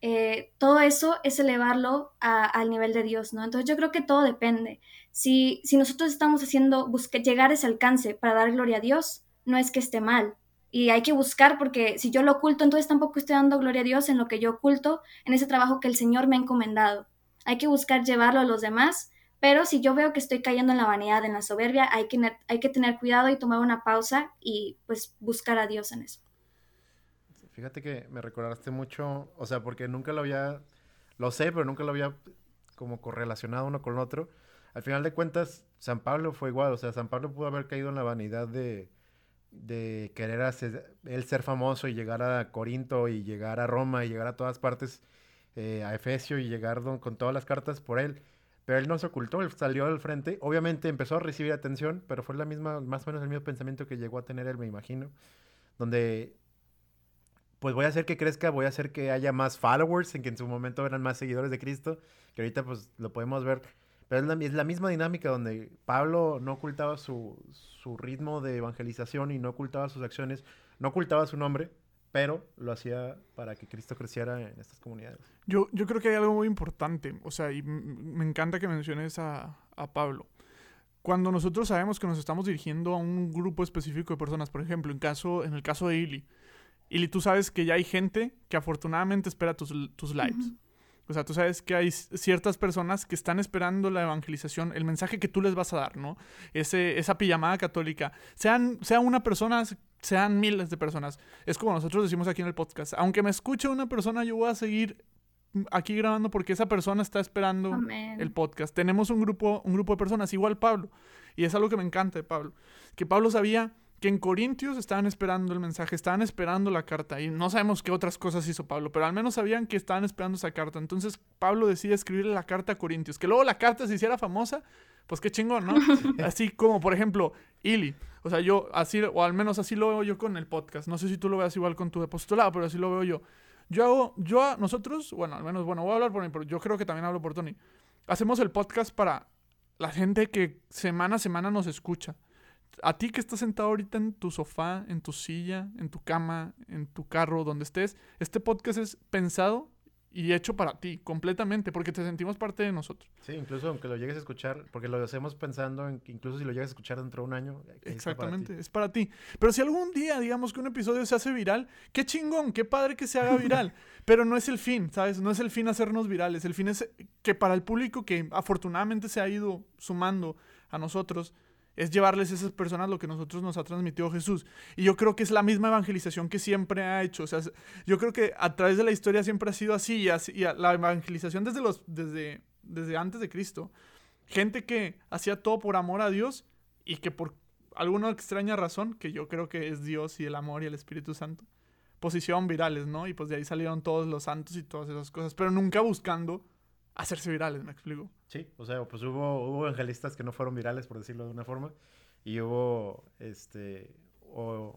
Eh, todo eso es elevarlo al nivel de Dios, ¿no? Entonces yo creo que todo depende. Si, si nosotros estamos haciendo, buscar llegar ese alcance para dar gloria a Dios, no es que esté mal. Y hay que buscar porque si yo lo oculto, entonces tampoco estoy dando gloria a Dios en lo que yo oculto, en ese trabajo que el Señor me ha encomendado hay que buscar llevarlo a los demás, pero si yo veo que estoy cayendo en la vanidad, en la soberbia, hay que, hay que tener cuidado y tomar una pausa y pues buscar a Dios en eso. Fíjate que me recordaste mucho, o sea, porque nunca lo había, lo sé, pero nunca lo había como correlacionado uno con otro. Al final de cuentas, San Pablo fue igual, o sea, San Pablo pudo haber caído en la vanidad de, de querer hacer, él ser famoso y llegar a Corinto y llegar a Roma y llegar a todas partes eh, a Efesio y llegar con todas las cartas por él. Pero él no se ocultó, él salió al frente. Obviamente empezó a recibir atención, pero fue la misma, más o menos el mismo pensamiento que llegó a tener él, me imagino. Donde, pues voy a hacer que crezca, voy a hacer que haya más followers, en que en su momento eran más seguidores de Cristo, que ahorita pues lo podemos ver. Pero es la, es la misma dinámica donde Pablo no ocultaba su, su ritmo de evangelización y no ocultaba sus acciones, no ocultaba su nombre, pero lo hacía para que Cristo creciera en estas comunidades. Yo, yo creo que hay algo muy importante, o sea, y me encanta que menciones a, a Pablo. Cuando nosotros sabemos que nos estamos dirigiendo a un grupo específico de personas, por ejemplo, en, caso, en el caso de Ili, Ili, tú sabes que ya hay gente que afortunadamente espera tus, tus lives. O sea, tú sabes que hay ciertas personas que están esperando la evangelización, el mensaje que tú les vas a dar, ¿no? Ese, esa pijamada católica. Sean, sea una persona, sean miles de personas. Es como nosotros decimos aquí en el podcast. Aunque me escuche una persona, yo voy a seguir aquí grabando porque esa persona está esperando el podcast. Tenemos un grupo, un grupo de personas, igual Pablo. Y es algo que me encanta de Pablo. Que Pablo sabía que en Corintios estaban esperando el mensaje, estaban esperando la carta. Y no sabemos qué otras cosas hizo Pablo, pero al menos sabían que estaban esperando esa carta. Entonces Pablo decide escribirle la carta a Corintios. Que luego la carta se hiciera famosa, pues qué chingón, ¿no? <laughs> así como, por ejemplo, Ili. O sea, yo así, o al menos así lo veo yo con el podcast. No sé si tú lo veas igual con tu apostolado, pero así lo veo yo. Yo hago, yo, nosotros, bueno, al menos, bueno, voy a hablar por mí, pero yo creo que también hablo por Tony. Hacemos el podcast para la gente que semana a semana nos escucha a ti que estás sentado ahorita en tu sofá, en tu silla, en tu cama, en tu carro, donde estés, este podcast es pensado y hecho para ti completamente, porque te sentimos parte de nosotros. Sí, incluso aunque lo llegues a escuchar, porque lo hacemos pensando en que incluso si lo llegas a escuchar dentro de un año. Exactamente, es para ti. Pero si algún día, digamos que un episodio se hace viral, qué chingón, qué padre que se haga viral. <laughs> Pero no es el fin, ¿sabes? No es el fin hacernos virales. El fin es que para el público que afortunadamente se ha ido sumando a nosotros, es llevarles a esas personas lo que nosotros nos ha transmitido Jesús. Y yo creo que es la misma evangelización que siempre ha hecho. O sea, yo creo que a través de la historia siempre ha sido así. Y, la evangelización desde, los, desde, desde antes de Cristo. Gente que hacía todo por amor a Dios y que por alguna extraña razón, que yo creo que es Dios y el amor y el Espíritu Santo, posición virales, ¿no? Y pues de ahí salieron todos los santos y todas esas cosas, pero nunca buscando hacerse virales, me explico. Sí, o sea, pues hubo, hubo evangelistas que no fueron virales, por decirlo de una forma, y hubo, este, o,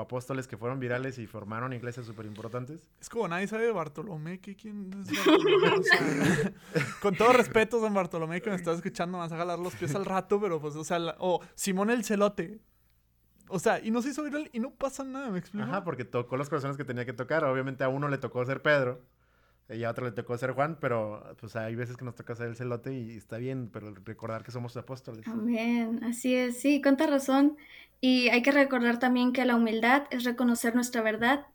apóstoles que fueron virales y formaron iglesias súper importantes. Es como nadie sabe de Bartolomé, ¿qué, ¿quién es Bartolomé? <laughs> con todo respeto, San Bartolomé, que me estás escuchando, me vas a jalar los pies al rato, pero pues, o sea, o Simón el Celote. O sea, y no se hizo viral y no pasa nada, ¿me explico? Ajá, porque tocó las personas que tenía que tocar. Obviamente a uno le tocó ser Pedro y a otro le tocó ser Juan, pero pues hay veces que nos toca ser el celote y está bien, pero recordar que somos apóstoles. Amén, así es, sí, cuánta razón. Y hay que recordar también que la humildad es reconocer nuestra verdad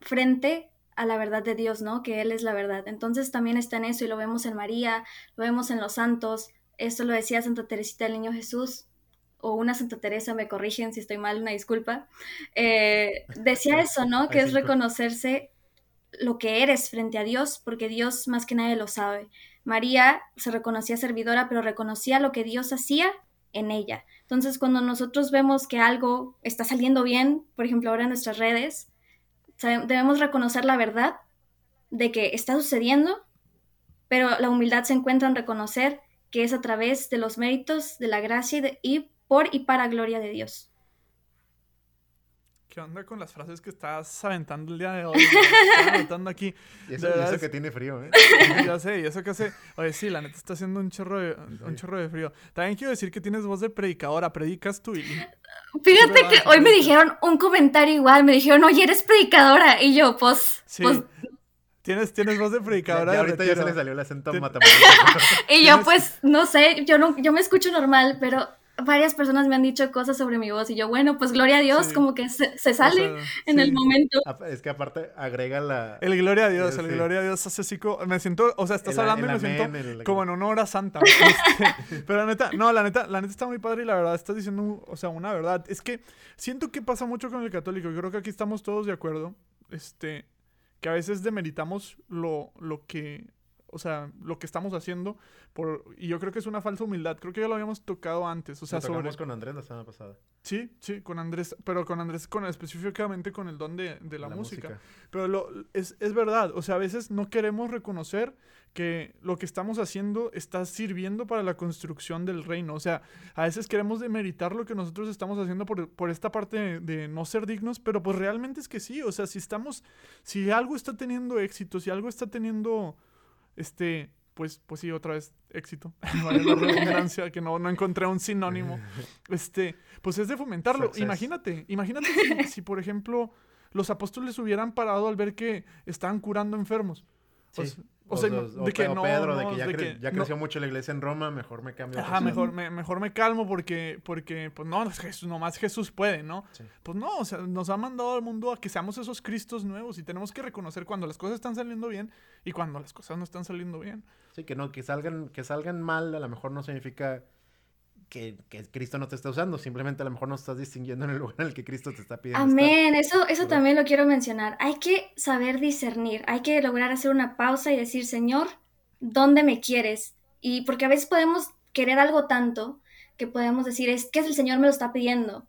frente a la verdad de Dios, ¿no? Que Él es la verdad. Entonces también está en eso y lo vemos en María, lo vemos en los santos. Esto lo decía Santa Teresita del Niño Jesús, o una Santa Teresa, me corrigen si estoy mal, una disculpa. Eh, decía <laughs> eso, ¿no? Que es reconocerse lo que eres frente a Dios, porque Dios más que nadie lo sabe. María se reconocía servidora, pero reconocía lo que Dios hacía en ella. Entonces, cuando nosotros vemos que algo está saliendo bien, por ejemplo, ahora en nuestras redes, debemos reconocer la verdad de que está sucediendo, pero la humildad se encuentra en reconocer que es a través de los méritos, de la gracia y, por y para gloria de Dios. ¿Qué onda con las frases que estás aventando el día de hoy? aventando <laughs> aquí. Y eso, y eso que tiene frío, ¿eh? ya sé, y eso que hace. Oye, sí, la neta está haciendo un chorro de, un chorro de frío. También quiero decir que tienes voz de predicadora. ¿Predicas tú, Ili? <laughs> Fíjate que hoy me dijeron un comentario igual. Me dijeron, oye, eres predicadora. Y yo, pues. Sí. Pues, Tienes, tienes voz de predicadora. Ya, ahorita ya se le salió el acento matamoros. <laughs> y yo, pues, no sé, yo no, yo me escucho normal, pero varias personas me han dicho cosas sobre mi voz y yo, bueno, pues gloria a Dios, como que se, sale en el momento. Es que aparte agrega la... El gloria a Dios, el gloria a Dios hace así como, me siento, o sea, estás hablando y me siento como en una hora santa. <laughs> Este, pero la neta, no, la neta, la neta está muy padre y la verdad estás diciendo, o sea, una verdad. Es que siento que pasa mucho con el católico, yo creo que aquí estamos todos de acuerdo, este, que a veces demeritamos lo, lo que o sea, lo que estamos haciendo. Por, y yo creo que es una falsa humildad. Creo que ya lo habíamos tocado antes. O sea, sobre... con Andrés la semana pasada. Sí, sí, con Andrés. Pero con Andrés, con, específicamente con el don de, la, música. Pero lo, es, es verdad. O sea, a veces no queremos reconocer que lo que estamos haciendo está sirviendo para la construcción del reino. O sea, a veces queremos demeritar lo que nosotros estamos haciendo por, por esta parte de, de, no ser dignos, pero pues realmente es que sí. O sea, si estamos, si algo está teniendo éxito, si algo está teniendo este, pues, pues sí, otra vez éxito. <laughs> la que no, no encontré un sinónimo. <laughs> Este, pues es de fomentarlo. Imagínate, imagínate <laughs> si, por ejemplo, los apóstoles hubieran parado al ver que estaban curando enfermos. O, sea, de que no, Pedro, de que ya, creció mucho la iglesia en Roma, mejor me cambio. Ajá, mejor me, mejor me calmo porque, porque, pues no, Jesús, nomás Jesús puede, ¿no? Pues no, o sea, nos ha mandado al mundo a que seamos esos Cristos nuevos y tenemos que reconocer cuando las cosas están saliendo bien y cuando las cosas no están saliendo bien. Sí, que no, que salgan, que salgan mal, a lo mejor no significa que, Cristo no te está usando, simplemente a lo mejor no estás distinguiendo en el lugar en el que Cristo te está pidiendo. Amén, eso, eso también lo quiero mencionar. Hay que saber discernir, hay que lograr hacer una pausa y decir, Señor, ¿dónde me quieres? Y porque a veces podemos querer algo tanto que podemos decir, es que el Señor me lo está pidiendo.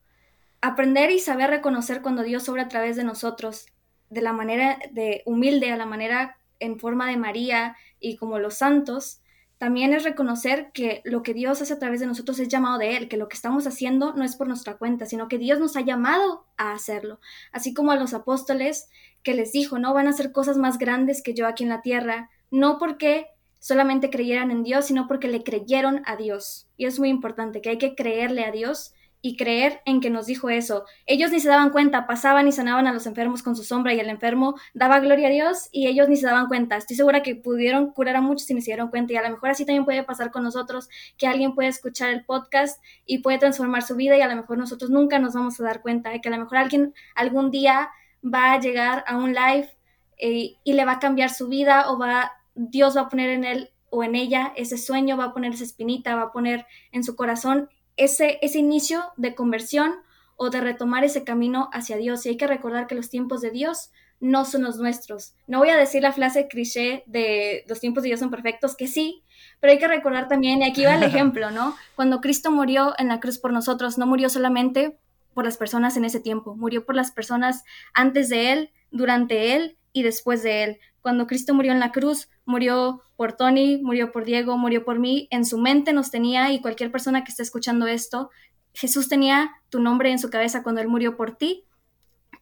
Aprender y saber reconocer cuando Dios obra a través de nosotros, de la manera de humilde, a la manera en forma de María y como los santos, también es reconocer que lo que Dios hace a través de nosotros es llamado de Él, que lo que estamos haciendo no es por nuestra cuenta, sino que Dios nos ha llamado a hacerlo. Así como a los apóstoles que les dijo, no van a hacer cosas más grandes que yo aquí en la tierra, no porque solamente creyeran en Dios, sino porque le creyeron a Dios. Y es muy importante que hay que creerle a Dios y creer en que nos dijo eso. Ellos ni se daban cuenta, pasaban y sanaban a los enfermos con su sombra y el enfermo daba gloria a Dios y ellos ni se daban cuenta. Estoy segura que pudieron curar a muchos y ni se dieron cuenta y a lo mejor así también puede pasar con nosotros, que alguien puede escuchar el podcast y puede transformar su vida y a lo mejor nosotros nunca nos vamos a dar cuenta, de que a lo mejor alguien algún día va a llegar a un live eh, y le va a cambiar su vida o va, Dios va a poner en él o en ella ese sueño, va a poner esa espinita, va a poner en su corazón ese, ese inicio de conversión o de retomar ese camino hacia Dios. Y hay que recordar que los tiempos de Dios no son los nuestros. No voy a decir la frase cliché de los tiempos de Dios son perfectos, que sí, pero hay que recordar también, y aquí va el <laughs> ejemplo, ¿no? Cuando Cristo murió en la cruz por nosotros, no murió solamente por las personas en ese tiempo, murió por las personas antes de Él, durante Él y después de Él. Cuando Cristo murió en la cruz, murió por Tony, murió por Diego, murió por mí. En su mente nos tenía, y cualquier persona que esté escuchando esto, Jesús tenía tu nombre en su cabeza cuando Él murió por ti.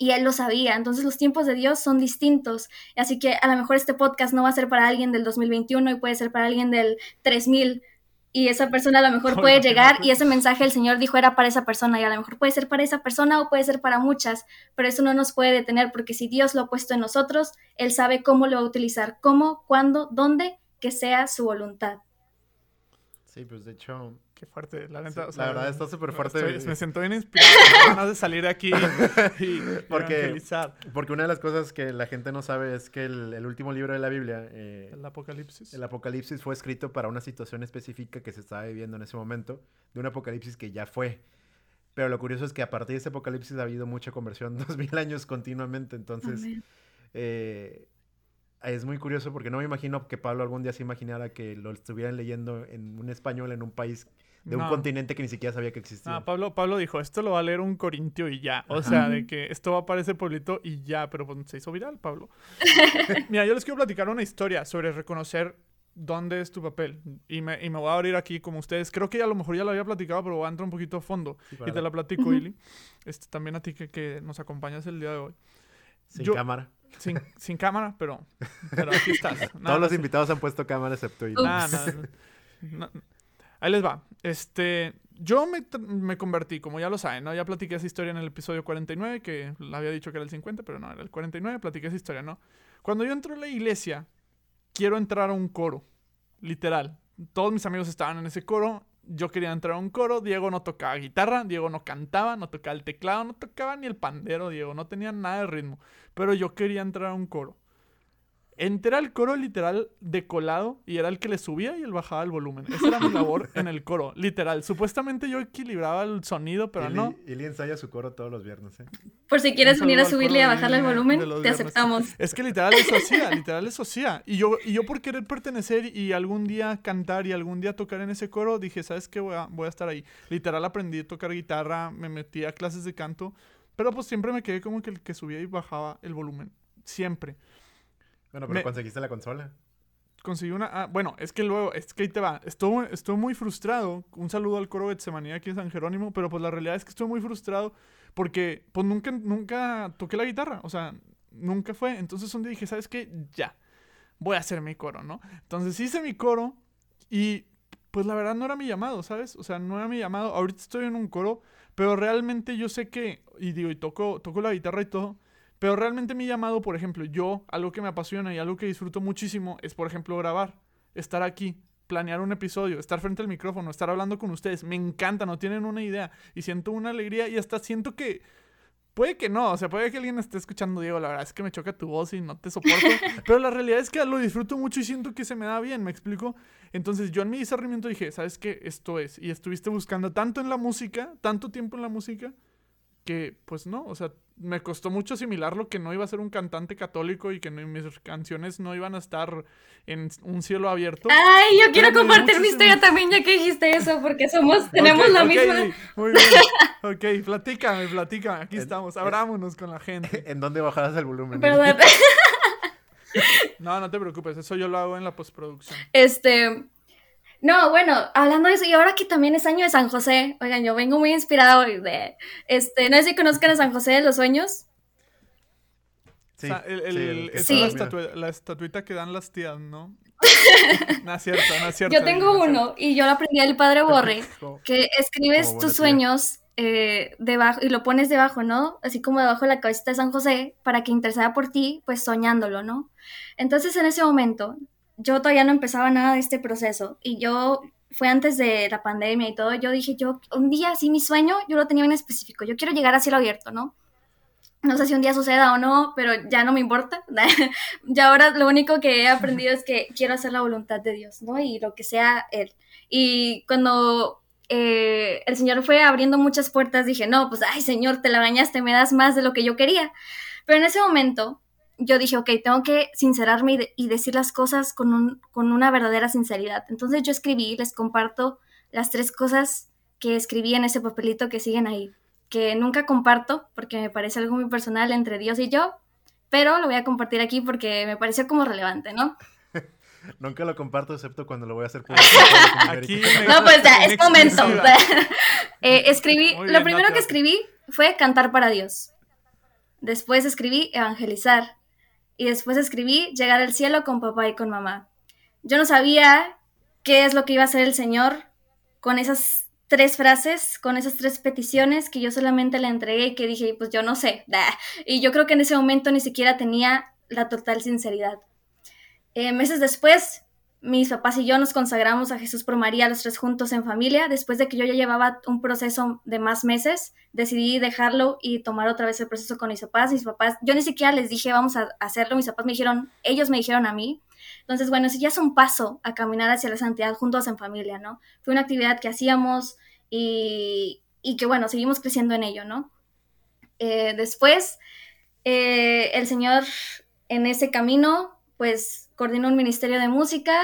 Y él lo sabía. Entonces los tiempos de Dios son distintos. Así que a lo mejor este podcast no va a ser para alguien del 2021 y puede ser para alguien del 3000 y esa persona a lo mejor puede llegar y ese mensaje el Señor dijo era para esa persona y a lo mejor puede ser para esa persona o puede ser para muchas, pero eso no nos puede detener porque si Dios lo ha puesto en nosotros, Él sabe cómo lo va a utilizar, cómo, cuándo, dónde, que sea su voluntad. Sí, pues de hecho. Qué fuerte, la neta. la verdad está súper fuerte. me siento bien inspirado. ganas de salir de aquí y, <laughs> porque, Porque una de las cosas que la gente no sabe es que el, último libro de la Biblia. Eh, el Apocalipsis. El Apocalipsis fue escrito para una situación específica que se estaba viviendo en ese momento. De un Apocalipsis que ya fue. Pero lo curioso es que a partir de ese Apocalipsis ha habido mucha conversión, <laughs> dos mil años continuamente. Entonces. Eh, es muy curioso porque no me imagino que Pablo algún día se imaginara que lo estuvieran leyendo en un español en un país de un continente que ni siquiera sabía que existía. Ah, Pablo, Pablo dijo, esto lo va a leer un corintio y ya. O sea, de que esto va a aparecer pueblito y ya, pero pues, se hizo viral, Pablo. <laughs> Mira, yo les quiero platicar una historia sobre reconocer dónde es tu papel. Y me, y me voy a abrir aquí como ustedes. Creo que a lo mejor ya lo había platicado, pero voy a entrar un poquito a fondo. y te la platico, Ili. Este, también a ti que, que nos acompañas el día de hoy. Sin cámara. Sin, sin cámara, pero, pero aquí estás. <laughs> Todos los invitados han puesto cámara excepto yo. Ahí les va. Este, yo me, me, convertí, como ya lo saben, ¿no? Ya platiqué esa historia en el episodio 49, que había dicho que era el 50, pero no, era el 49, platiqué esa historia, ¿no? Cuando yo entro a la iglesia, quiero entrar a un coro, literal. Todos mis amigos estaban en ese coro yo quería entrar a un coro, Diego no tocaba guitarra, Diego no cantaba, no tocaba el teclado, no tocaba ni el pandero, Diego no tenía nada de ritmo, pero yo quería entrar a un coro. Entré al coro literal de colado y era el que le subía y él bajaba el volumen. Esa era mi <laughs> labor en el coro, literal. Supuestamente yo equilibraba el sonido, pero no. Y Ili ensaya su coro todos los viernes, ¿eh? Por si quieres venir a subirle y a bajarle el volumen, te aceptamos. <laughs> Es que literal eso hacía, literal eso hacía. Y yo, y yo por querer pertenecer y algún día cantar y algún día tocar en ese coro, dije, ¿sabes qué? Voy a, voy a estar ahí. Literal aprendí a tocar guitarra, me metí a clases de canto, pero pues siempre me quedé como que el que subía y bajaba el volumen. Siempre. Bueno, pero conseguiste la consola. Conseguí una. Ah, bueno, es que luego, es que ahí te va. Estuve, estuve muy frustrado. Un saludo al coro Getsemanía aquí en San Jerónimo, pero pues la realidad es que estuve muy frustrado porque pues nunca, nunca toqué la guitarra. O sea, nunca fue. Entonces un día dije, ¿sabes qué? Ya. Voy a hacer mi coro, ¿no? Entonces hice mi coro y pues la verdad no era mi llamado, ¿sabes? O sea, no era mi llamado. Ahorita estoy en un coro, pero realmente yo sé que, y digo, y toco, toco la guitarra y todo, pero realmente mi llamado, por ejemplo, yo, algo que me apasiona y algo que disfruto muchísimo es, por ejemplo, grabar, estar aquí, planear un episodio, estar frente al micrófono, estar hablando con ustedes. Me encanta, no tienen una idea. Y siento una alegría y hasta siento que... Puede que no, o sea, puede que alguien esté escuchando, Diego, la verdad es que me choca tu voz y no te soporto, <laughs> pero la realidad es que lo disfruto mucho y siento que se me da bien, ¿me explico? Entonces yo en mi discernimiento dije, ¿sabes qué? Esto es, y estuviste buscando tanto en la música, tanto tiempo en la música, que pues no, o sea, me costó mucho asimilarlo que no iba a ser un cantante católico y que mis canciones no iban a estar en un cielo abierto. Ay, yo quiero compartir mi historia también ya que dijiste eso, porque somos, tenemos la misma. Muy bien. <laughs> ok, platícame, platícame, aquí estamos, abrámonos con la gente. <laughs> ¿En dónde bajadas el volumen? Perdón. <laughs> no, no te preocupes, eso yo lo hago en la postproducción. Este, no, bueno, hablando de eso, y ahora que también es año de San José, oigan, yo vengo muy inspirado de, este, no sé si conozcan a San José de los Sueños. Sí, el, La, estatuita que dan las tías, ¿no? <laughs> no es cierto, no es cierto. Yo tengo uno y yo lo aprendí del padre Borre, que escribes tus sueños eh, debajo y lo pones debajo, ¿no? Así como debajo de la cabeza de San José para que interesara por ti, pues soñándolo, ¿no? Entonces en ese momento yo todavía no empezaba nada de este proceso y yo fue antes de la pandemia y todo, yo dije, yo un día, sí, mi sueño, yo lo tenía en específico, yo quiero llegar a cielo abierto, ¿no? No sé si un día suceda o no, pero ya no me importa. <laughs> ya ahora lo único que he aprendido es que quiero hacer la voluntad de Dios, ¿no? Y lo que sea Él. Y cuando eh, el Señor fue abriendo muchas puertas, dije, no, pues, ay, Señor, te la bañaste, me das más de lo que yo quería. Pero en ese momento yo dije, ok, tengo que sincerarme y, decir las cosas con, un, con una verdadera sinceridad. Entonces yo escribí, les comparto las tres cosas que escribí en ese papelito que siguen ahí, que nunca comparto porque me parece algo muy personal entre Dios y yo, pero lo voy a compartir aquí porque me pareció como relevante, ¿no? <laughs> Nunca lo comparto excepto cuando lo voy a hacer público. <laughs> no, pues ya, es momento. <laughs> eh, escribí, lo primero que escribí fue cantar para Dios. Después escribí evangelizar y después escribí llegar al cielo con papá y con mamá. Yo no sabía qué es lo que iba a hacer el Señor con esas tres frases, con esas tres peticiones que yo solamente le entregué y que dije, pues yo no sé. Y yo creo que en ese momento ni siquiera tenía la total sinceridad. Eh, meses después mis papás y yo nos consagramos a Jesús por María los tres juntos en familia. Después de que yo ya llevaba un proceso de más meses, decidí dejarlo y tomar otra vez el proceso con mis papás. Mis papás, yo ni siquiera les dije vamos a hacerlo, mis papás me dijeron, ellos me dijeron a mí. Entonces, bueno, eso ya es un paso a caminar hacia la santidad juntos en familia, ¿no? Fue una actividad que hacíamos y, y que, bueno, seguimos creciendo en ello, ¿no? Eh, después, eh, el Señor en ese camino, pues coordinó un ministerio de música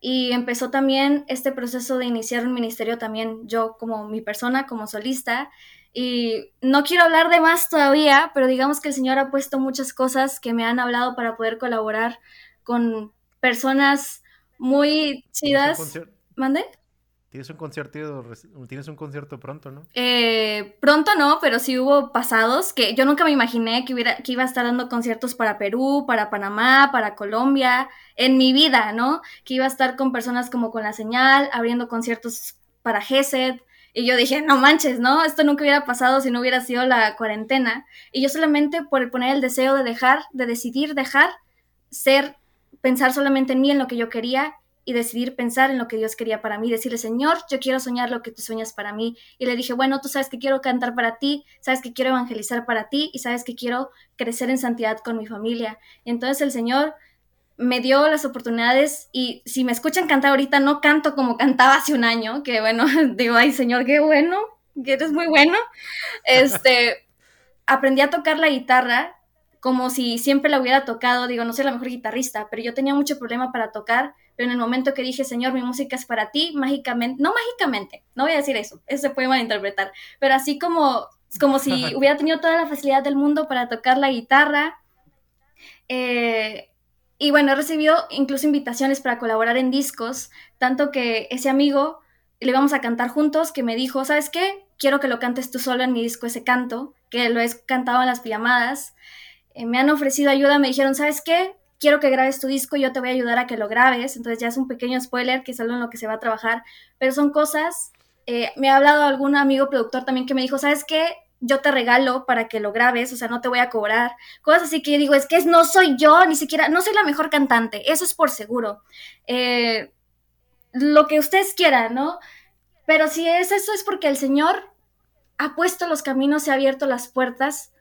y empezó también este proceso de iniciar un ministerio también yo como mi persona, como solista. Y no quiero hablar de más todavía, pero digamos que el Señor ha puesto muchas cosas que me han hablado para poder colaborar con personas muy chidas. ¿Mande? Tienes un concierto, tienes un concierto pronto, ¿no? Eh, pronto no, pero sí hubo pasados que yo nunca me imaginé que hubiera, que iba a estar dando conciertos para Perú, para Panamá, para Colombia, en mi vida, ¿no? Que iba a estar con personas como con la señal, abriendo conciertos para GESED. Y yo dije, no manches, ¿no? Esto nunca hubiera pasado si no hubiera sido la cuarentena. Y yo solamente por poner el deseo de dejar, de decidir dejar, ser, pensar solamente en mí, en lo que yo quería y decidir pensar en lo que Dios quería para mí, decirle, Señor, yo quiero soñar lo que tú sueñas para mí. Y le dije, bueno, tú sabes que quiero cantar para ti, sabes que quiero evangelizar para ti y sabes que quiero crecer en santidad con mi familia. Entonces el Señor me dio las oportunidades y si me escuchan cantar ahorita, no canto como cantaba hace un año, que bueno, <laughs> digo, ay Señor, qué bueno, que eres muy bueno. Este, aprendí a tocar la guitarra como si siempre la hubiera tocado, digo, no soy la mejor guitarrista, pero yo tenía mucho problema para tocar, pero en el momento que dije, Señor, mi música es para ti, mágicamente, no mágicamente, no voy a decir eso, eso se puede malinterpretar, pero así como, como si <laughs> hubiera tenido toda la facilidad del mundo para tocar la guitarra. Eh, y bueno, he recibido incluso invitaciones para colaborar en discos, tanto que ese amigo le íbamos a cantar juntos, que me dijo, ¿sabes qué? Quiero que lo cantes tú solo en mi disco ese canto, que lo he cantado en las pijamadas. Eh, me han ofrecido ayuda, me dijeron, ¿sabes qué? Quiero que grabes tu disco, yo te voy a ayudar a que lo grabes. Entonces ya es un pequeño spoiler que es algo en lo que se va a trabajar, pero son cosas. Eh, me ha hablado algún amigo productor también que me dijo, ¿sabes qué? Yo te regalo para que lo grabes, o sea, no te voy a cobrar. Cosas así que yo digo, es que no soy yo, ni siquiera, no soy la mejor cantante, eso es por seguro. Eh, lo que ustedes quieran, ¿no? Pero si es eso, es porque el Señor ha puesto los caminos y ha abierto las puertas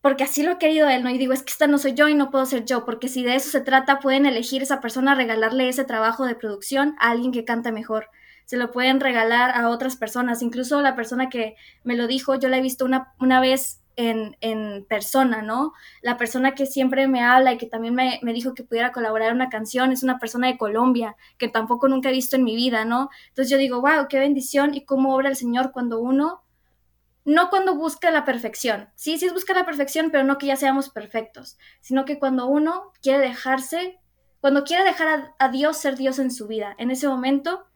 porque así lo ha querido él, ¿no? Y digo, es que esta no soy yo y no puedo ser yo, porque si de eso se trata, pueden elegir esa persona, regalarle ese trabajo de producción a alguien que canta mejor. Se lo pueden regalar a otras personas. Incluso la persona que me lo dijo, yo la he visto una, una vez en, en, persona, ¿no? La persona que siempre me habla y que también me, me, dijo que pudiera colaborar en una canción es una persona de Colombia, que tampoco nunca he visto en mi vida, ¿no? Entonces yo digo, wow, qué bendición y cómo obra el Señor cuando uno no cuando busca la perfección. Sí, sí es buscar la perfección, pero no que ya seamos perfectos, sino que cuando uno quiere dejarse, cuando quiere dejar a, Dios ser Dios en su vida, en ese momento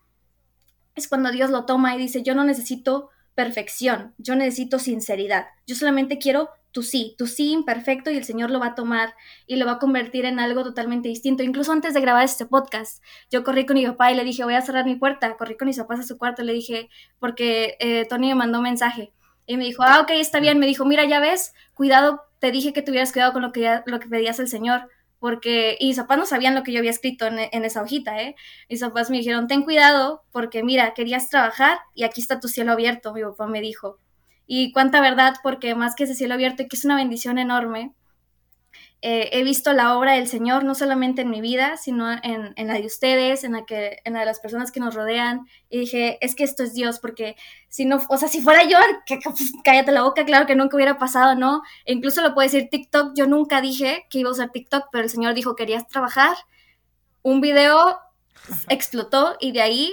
es cuando Dios lo toma y dice, yo no necesito perfección, yo necesito sinceridad, yo solamente quiero tu sí, tu sí imperfecto y el Señor lo va a tomar y lo va a convertir en algo totalmente distinto. Incluso antes de grabar este podcast, yo corrí con mi papá y le dije, voy a cerrar mi puerta, corrí con mis papás a su cuarto y le dije, porque eh, Tony me mandó un mensaje, y me dijo, ah, ok, está bien. Me dijo, mira, ya ves, cuidado, te dije que tuvieras cuidado con lo que, lo que pedías el Señor. Porque, y mis papás no sabían lo que yo había escrito en, en esa hojita, ¿eh? Mis papás me dijeron, ten cuidado, porque mira, querías trabajar y aquí está tu cielo abierto, mi papá me dijo. Y cuánta verdad, porque más que ese cielo abierto, que es una bendición enorme, eh, he visto la obra del Señor no solamente en mi vida, sino en, la de ustedes, en la, que, en la de las personas que nos rodean. Y dije, es que esto es Dios, porque si no, o sea, si fuera yo, que, pues, cállate la boca, claro que nunca hubiera pasado, ¿no? E incluso lo puede decir TikTok, yo nunca dije que iba a usar TikTok, pero el Señor dijo, querías trabajar. Un video explotó y de ahí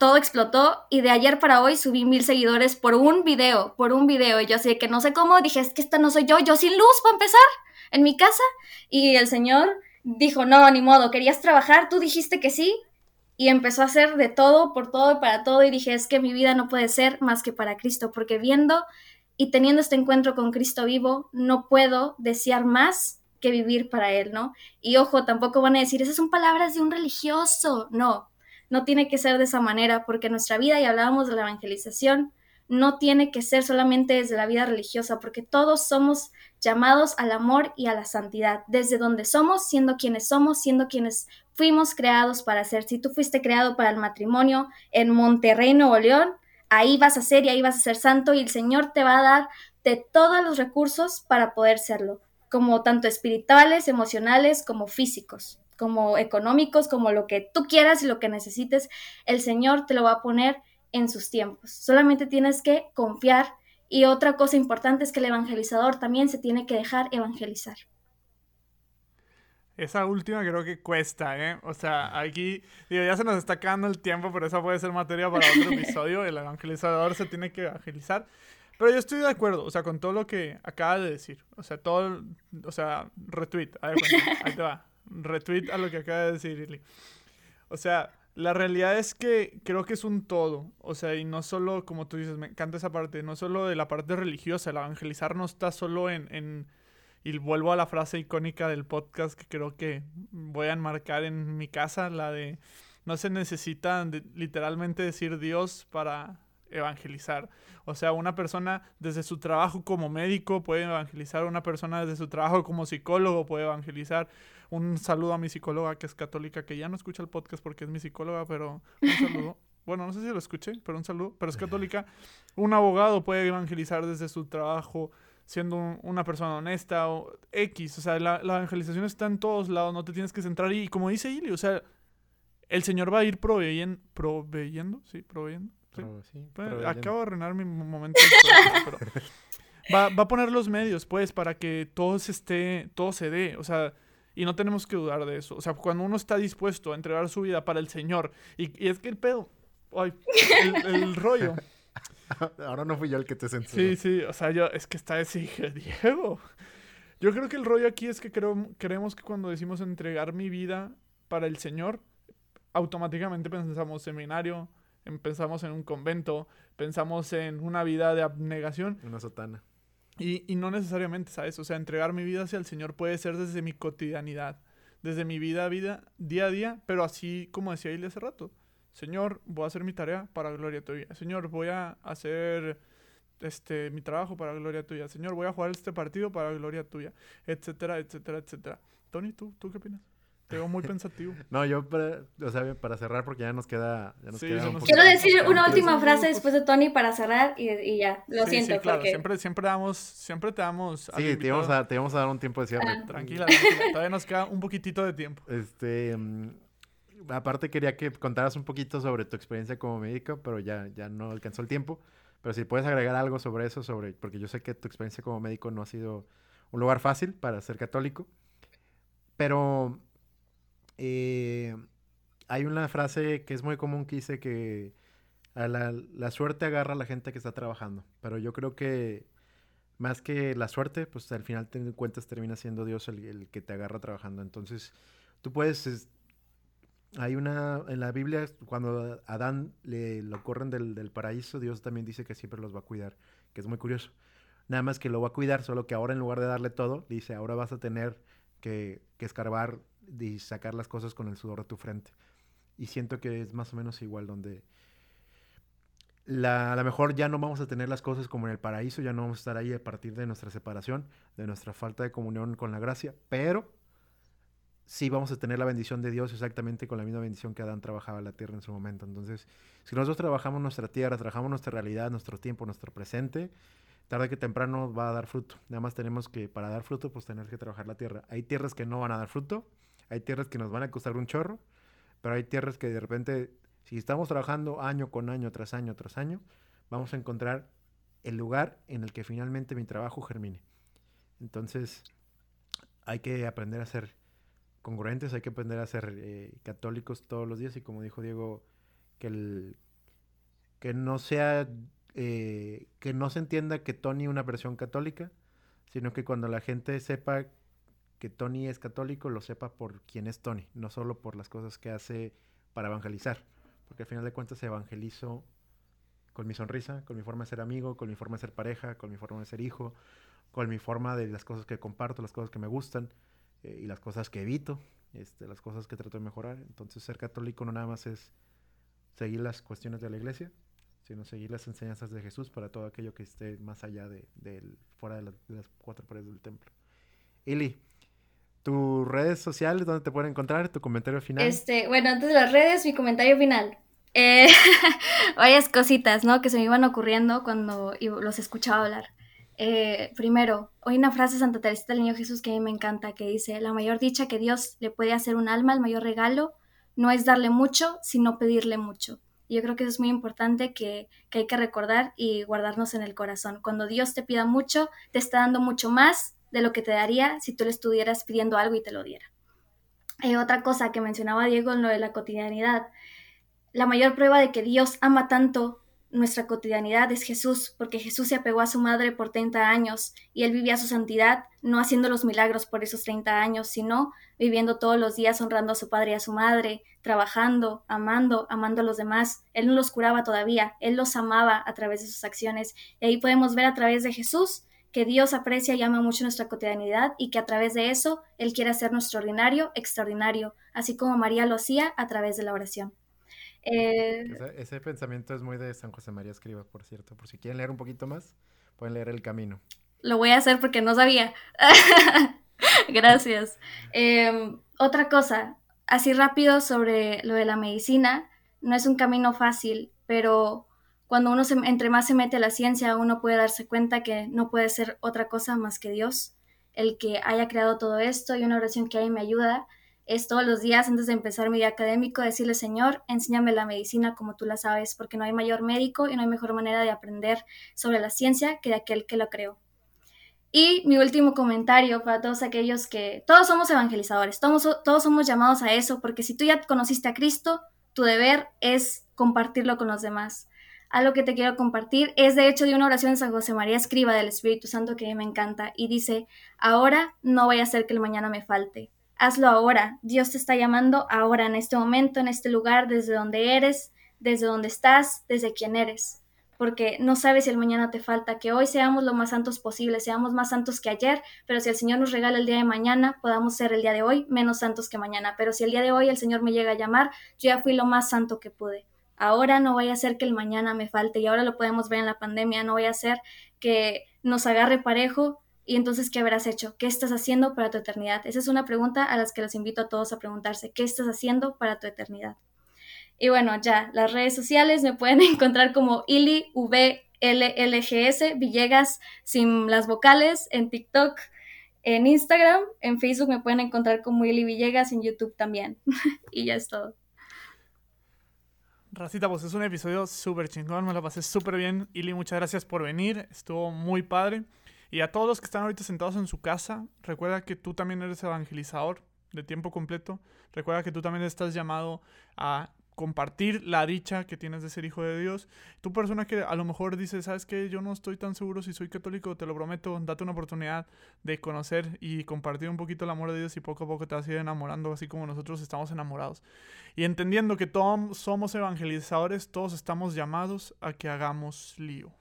todo explotó y de ayer para hoy subí mil seguidores por un video, por un video. Y yo así que no sé cómo, dije, es que esta no soy yo, yo sin luz para empezar en mi casa y el señor dijo, no, ni modo, querías trabajar, tú dijiste que sí y empezó a hacer de todo, por todo y para todo y dije, es que mi vida no puede ser más que para Cristo, porque viendo y teniendo este encuentro con Cristo vivo, no puedo desear más que vivir para Él, ¿no? Y ojo, tampoco van a decir, esas son palabras de un religioso, no, no tiene que ser de esa manera, porque nuestra vida, y hablábamos de la evangelización, no tiene que ser solamente desde la vida religiosa, porque todos somos llamados al amor y a la santidad, desde donde somos, siendo quienes somos, siendo quienes fuimos creados para ser. Si tú fuiste creado para el matrimonio en Monterrey, Nuevo León, ahí vas a ser y ahí vas a ser santo y el Señor te va a dar de todos los recursos para poder serlo, como tanto espirituales, emocionales, como físicos, como económicos, como lo que tú quieras y lo que necesites, el Señor te lo va a poner en sus tiempos. Solamente tienes que confiar y otra cosa importante es que el evangelizador también se tiene que dejar evangelizar. Esa última creo que cuesta, ¿eh? O sea, aquí, digo, ya se nos está acabando el tiempo, pero esa puede ser materia para otro <laughs> episodio. El evangelizador se tiene que evangelizar. Pero yo estoy de acuerdo, o sea, con todo lo que acaba de decir. O sea, todo, o sea, retweet. A ver, ahí te va. Retweet a lo que acaba de decir Lili. O sea, la realidad es que creo que es un todo. O sea, y no solo, como tú dices, me encanta esa parte, no solo de la parte religiosa. El evangelizar no está solo en, en y vuelvo a la frase icónica del podcast que creo que voy a enmarcar en mi casa, la de no se necesita literalmente decir Dios para evangelizar. O sea, una persona desde su trabajo como médico puede evangelizar, una persona desde su trabajo como psicólogo puede evangelizar. Un saludo a mi psicóloga que es católica, que ya no escucha el podcast porque es mi psicóloga, pero un saludo. <laughs> Bueno, no sé si lo escuché, pero un saludo, pero es católica. Un abogado puede evangelizar desde su trabajo siendo una persona honesta o X. O sea, la, evangelización está en todos lados, no te tienes que centrar. Y como dice Ili, o sea, el Señor va a ir proveyendo, proveyendo, sí, proveyendo. acabo de arruinar mi momento. pero <laughs> va, va, a poner los medios, pues, para que todo se esté, todo se dé. O sea, y no tenemos que dudar de eso. O sea, cuando uno está dispuesto a entregar su vida para el Señor, y, y es que el pedo, ay, el, el <laughs> rollo. Ahora no fui yo el que te censuró. Sí, sí, o sea, yo, es que está ese Diego. Yo creo que el rollo aquí es que creo, creemos que cuando decimos entregar mi vida para el Señor, automáticamente pensamos seminario, pensamos en un convento, pensamos en una vida de abnegación. Una sotana. Y, y no necesariamente, ¿sabes? O sea, entregar mi vida hacia el Señor puede ser desde mi cotidianidad, desde mi vida, vida, día a día, pero así como decía él hace rato. Señor, voy a hacer mi tarea para gloria tuya. Señor, voy a hacer este mi trabajo para gloria tuya. Señor, voy a jugar este partido para gloria tuya, etcétera, etcétera, etcétera. Tony, ¿tú, ¿tú qué opinas? Te veo muy pensativo. <laughs> no, yo para, o sea, para cerrar porque ya nos queda, ya nos queda Quiero decir una última frase después de Tony para cerrar y, y ya, lo siento. Sí, claro, siempre, siempre damos, siempre te damos. Sí, te íbamos, a, te a dar un tiempo de cierre. Ah. Tranquila, todavía nos queda un poquitito de tiempo. Este, mm, aparte quería que contaras un poquito sobre tu experiencia como médico, pero ya, ya no alcanzó el tiempo. Pero si puedes agregar algo sobre eso, sobre, porque yo sé que tu experiencia como médico no ha sido un lugar fácil para ser católico. Pero eh, hay una frase que es muy común que dice que la, suerte agarra a la gente que está trabajando. Pero yo creo que más que la suerte, pues al final te cuentas termina siendo Dios el, el que te agarra trabajando. Entonces, tú puedes hay una, en la Biblia, cuando Adán le lo corren del, paraíso, Dios también dice que siempre los va a cuidar, que es muy curioso. Nada más que lo va a cuidar, solo que ahora en lugar de darle todo, dice, ahora vas a tener que, escarbar y sacar las cosas con el sudor de tu frente. Y siento que es más o menos igual, donde la, a lo mejor ya no vamos a tener las cosas como en el paraíso, ya no vamos a estar ahí a partir de nuestra separación, de nuestra falta de comunión con la gracia, pero sí vamos a tener la bendición de Dios exactamente con la misma bendición que Adán trabajaba la tierra en su momento. Entonces, si nosotros trabajamos nuestra tierra, trabajamos nuestra realidad, nuestro tiempo, nuestro presente, tarde que temprano va a dar fruto. Nada más tenemos que, para dar fruto, pues tener que trabajar la tierra. Hay tierras que no van a dar fruto, hay tierras que nos van a costar un chorro, pero hay tierras que de repente, si estamos trabajando año con año, tras año, tras año, vamos a encontrar el lugar en el que finalmente mi trabajo germine. Entonces, hay que aprender a ser congruentes, hay que aprender a ser eh, católicos todos los días y como dijo Diego, que, el, que no sea, eh, que no se entienda que Tony es una versión católica, sino que cuando la gente sepa que Tony es católico, lo sepa por quién es Tony, no solo por las cosas que hace para evangelizar, porque al final de cuentas evangelizo con mi sonrisa, con mi forma de ser amigo, con mi forma de ser pareja, con mi forma de ser hijo, con mi forma de las cosas que comparto, las cosas que me gustan. Eh, y las cosas que evito, este, las cosas que trato de mejorar. Entonces ser católico no nada más es seguir las cuestiones de la iglesia, sino seguir las enseñanzas de Jesús para todo aquello que esté más allá de, fuera de, las cuatro paredes del templo. Ili, tus redes sociales, ¿dónde te pueden encontrar? Tu comentario final. Este, bueno, antes de las redes, mi comentario final. Eh, <laughs> varias cositas, ¿no? Que se me iban ocurriendo cuando los escuchaba hablar. Eh, primero, hoy una frase de Santa Teresa del Niño Jesús que a mí me encanta, que dice, la mayor dicha que Dios le puede hacer un alma, el mayor regalo, no es darle mucho, sino pedirle mucho. Yo creo que eso es muy importante que, hay que recordar y guardarnos en el corazón. Cuando Dios te pida mucho, te está dando mucho más de lo que te daría si tú le estuvieras pidiendo algo y te lo diera. Eh, otra cosa que mencionaba Diego en lo de la cotidianidad, la mayor prueba de que Dios ama tanto nuestra cotidianidad es Jesús, porque Jesús se apegó a su madre por 30 años y él vivía su santidad, no haciendo los milagros por esos 30 años, sino viviendo todos los días honrando a su padre y a su madre, trabajando, amando, amando a los demás. Él no los curaba todavía, él los amaba a través de sus acciones. Y ahí podemos ver a través de Jesús que Dios aprecia y ama mucho nuestra cotidianidad y que a través de eso Él quiere hacer nuestro ordinario extraordinario, así como María lo hacía a través de la oración. Eh, ese, pensamiento es muy de San José María Escriba, por cierto. Por si quieren leer un poquito más, pueden leer El Camino. Lo voy a hacer porque no sabía. <laughs> Gracias. Em, otra cosa, así rápido sobre lo de la medicina, no es un camino fácil, pero cuando uno se, entre más se mete a la ciencia, uno puede darse cuenta que no puede ser otra cosa más que Dios, el que haya creado todo esto y una oración que ahí me ayuda es todos los días antes de empezar mi día académico decirle, Señor, enséñame la medicina como tú la sabes, porque no hay mayor médico y no hay mejor manera de aprender sobre la ciencia que de aquel que lo creó. Y mi último comentario para todos aquellos que todos somos evangelizadores, todos, todos somos llamados a eso, porque si tú ya conociste a Cristo, tu deber es compartirlo con los demás. Algo que te quiero compartir es de hecho de una oración de San José María Escriba del Espíritu Santo que me encanta y dice, ahora no voy a hacer que el mañana me falte hazlo ahora. Dios te está llamando ahora, en este momento, en este lugar, desde donde eres, desde donde estás, desde quién eres. Porque no sabes si el mañana te falta, que hoy seamos lo más santos posible, seamos más santos que ayer, pero si el Señor nos regala el día de mañana, podamos ser el día de hoy menos santos que mañana. Pero si el día de hoy el Señor me llega a llamar, yo ya fui lo más santo que pude. Ahora no vaya a ser que el mañana me falte, y ahora lo podemos ver en la pandemia, no vaya a ser que nos agarre parejo y entonces, ¿qué habrás hecho? ¿Qué estás haciendo para tu eternidad? Esa es una pregunta a las que los invito a todos a preguntarse. ¿Qué estás haciendo para tu eternidad? Y bueno, ya, las redes sociales me pueden <laughs> encontrar como Ili VLLGS, Villegas sin las vocales, en TikTok, en Instagram, en Facebook me pueden encontrar como Ili Villegas, en YouTube también. <laughs> y ya es todo. Racita, pues es un episodio súper chingón, me lo pasé súper bien. Ili, muchas gracias por venir, estuvo muy padre. Y a todos los que están ahorita sentados en su casa, recuerda que tú también eres evangelizador de tiempo completo. Recuerda que tú también estás llamado a compartir la dicha que tienes de ser hijo de Dios. Tú persona que a lo mejor dices, sabes que yo no estoy tan seguro si soy católico, te lo prometo, date una oportunidad de conocer y compartir un poquito el amor de Dios y poco a poco te vas a ir enamorando, así como nosotros estamos enamorados. Y entendiendo que todos somos evangelizadores, todos estamos llamados a que hagamos lío.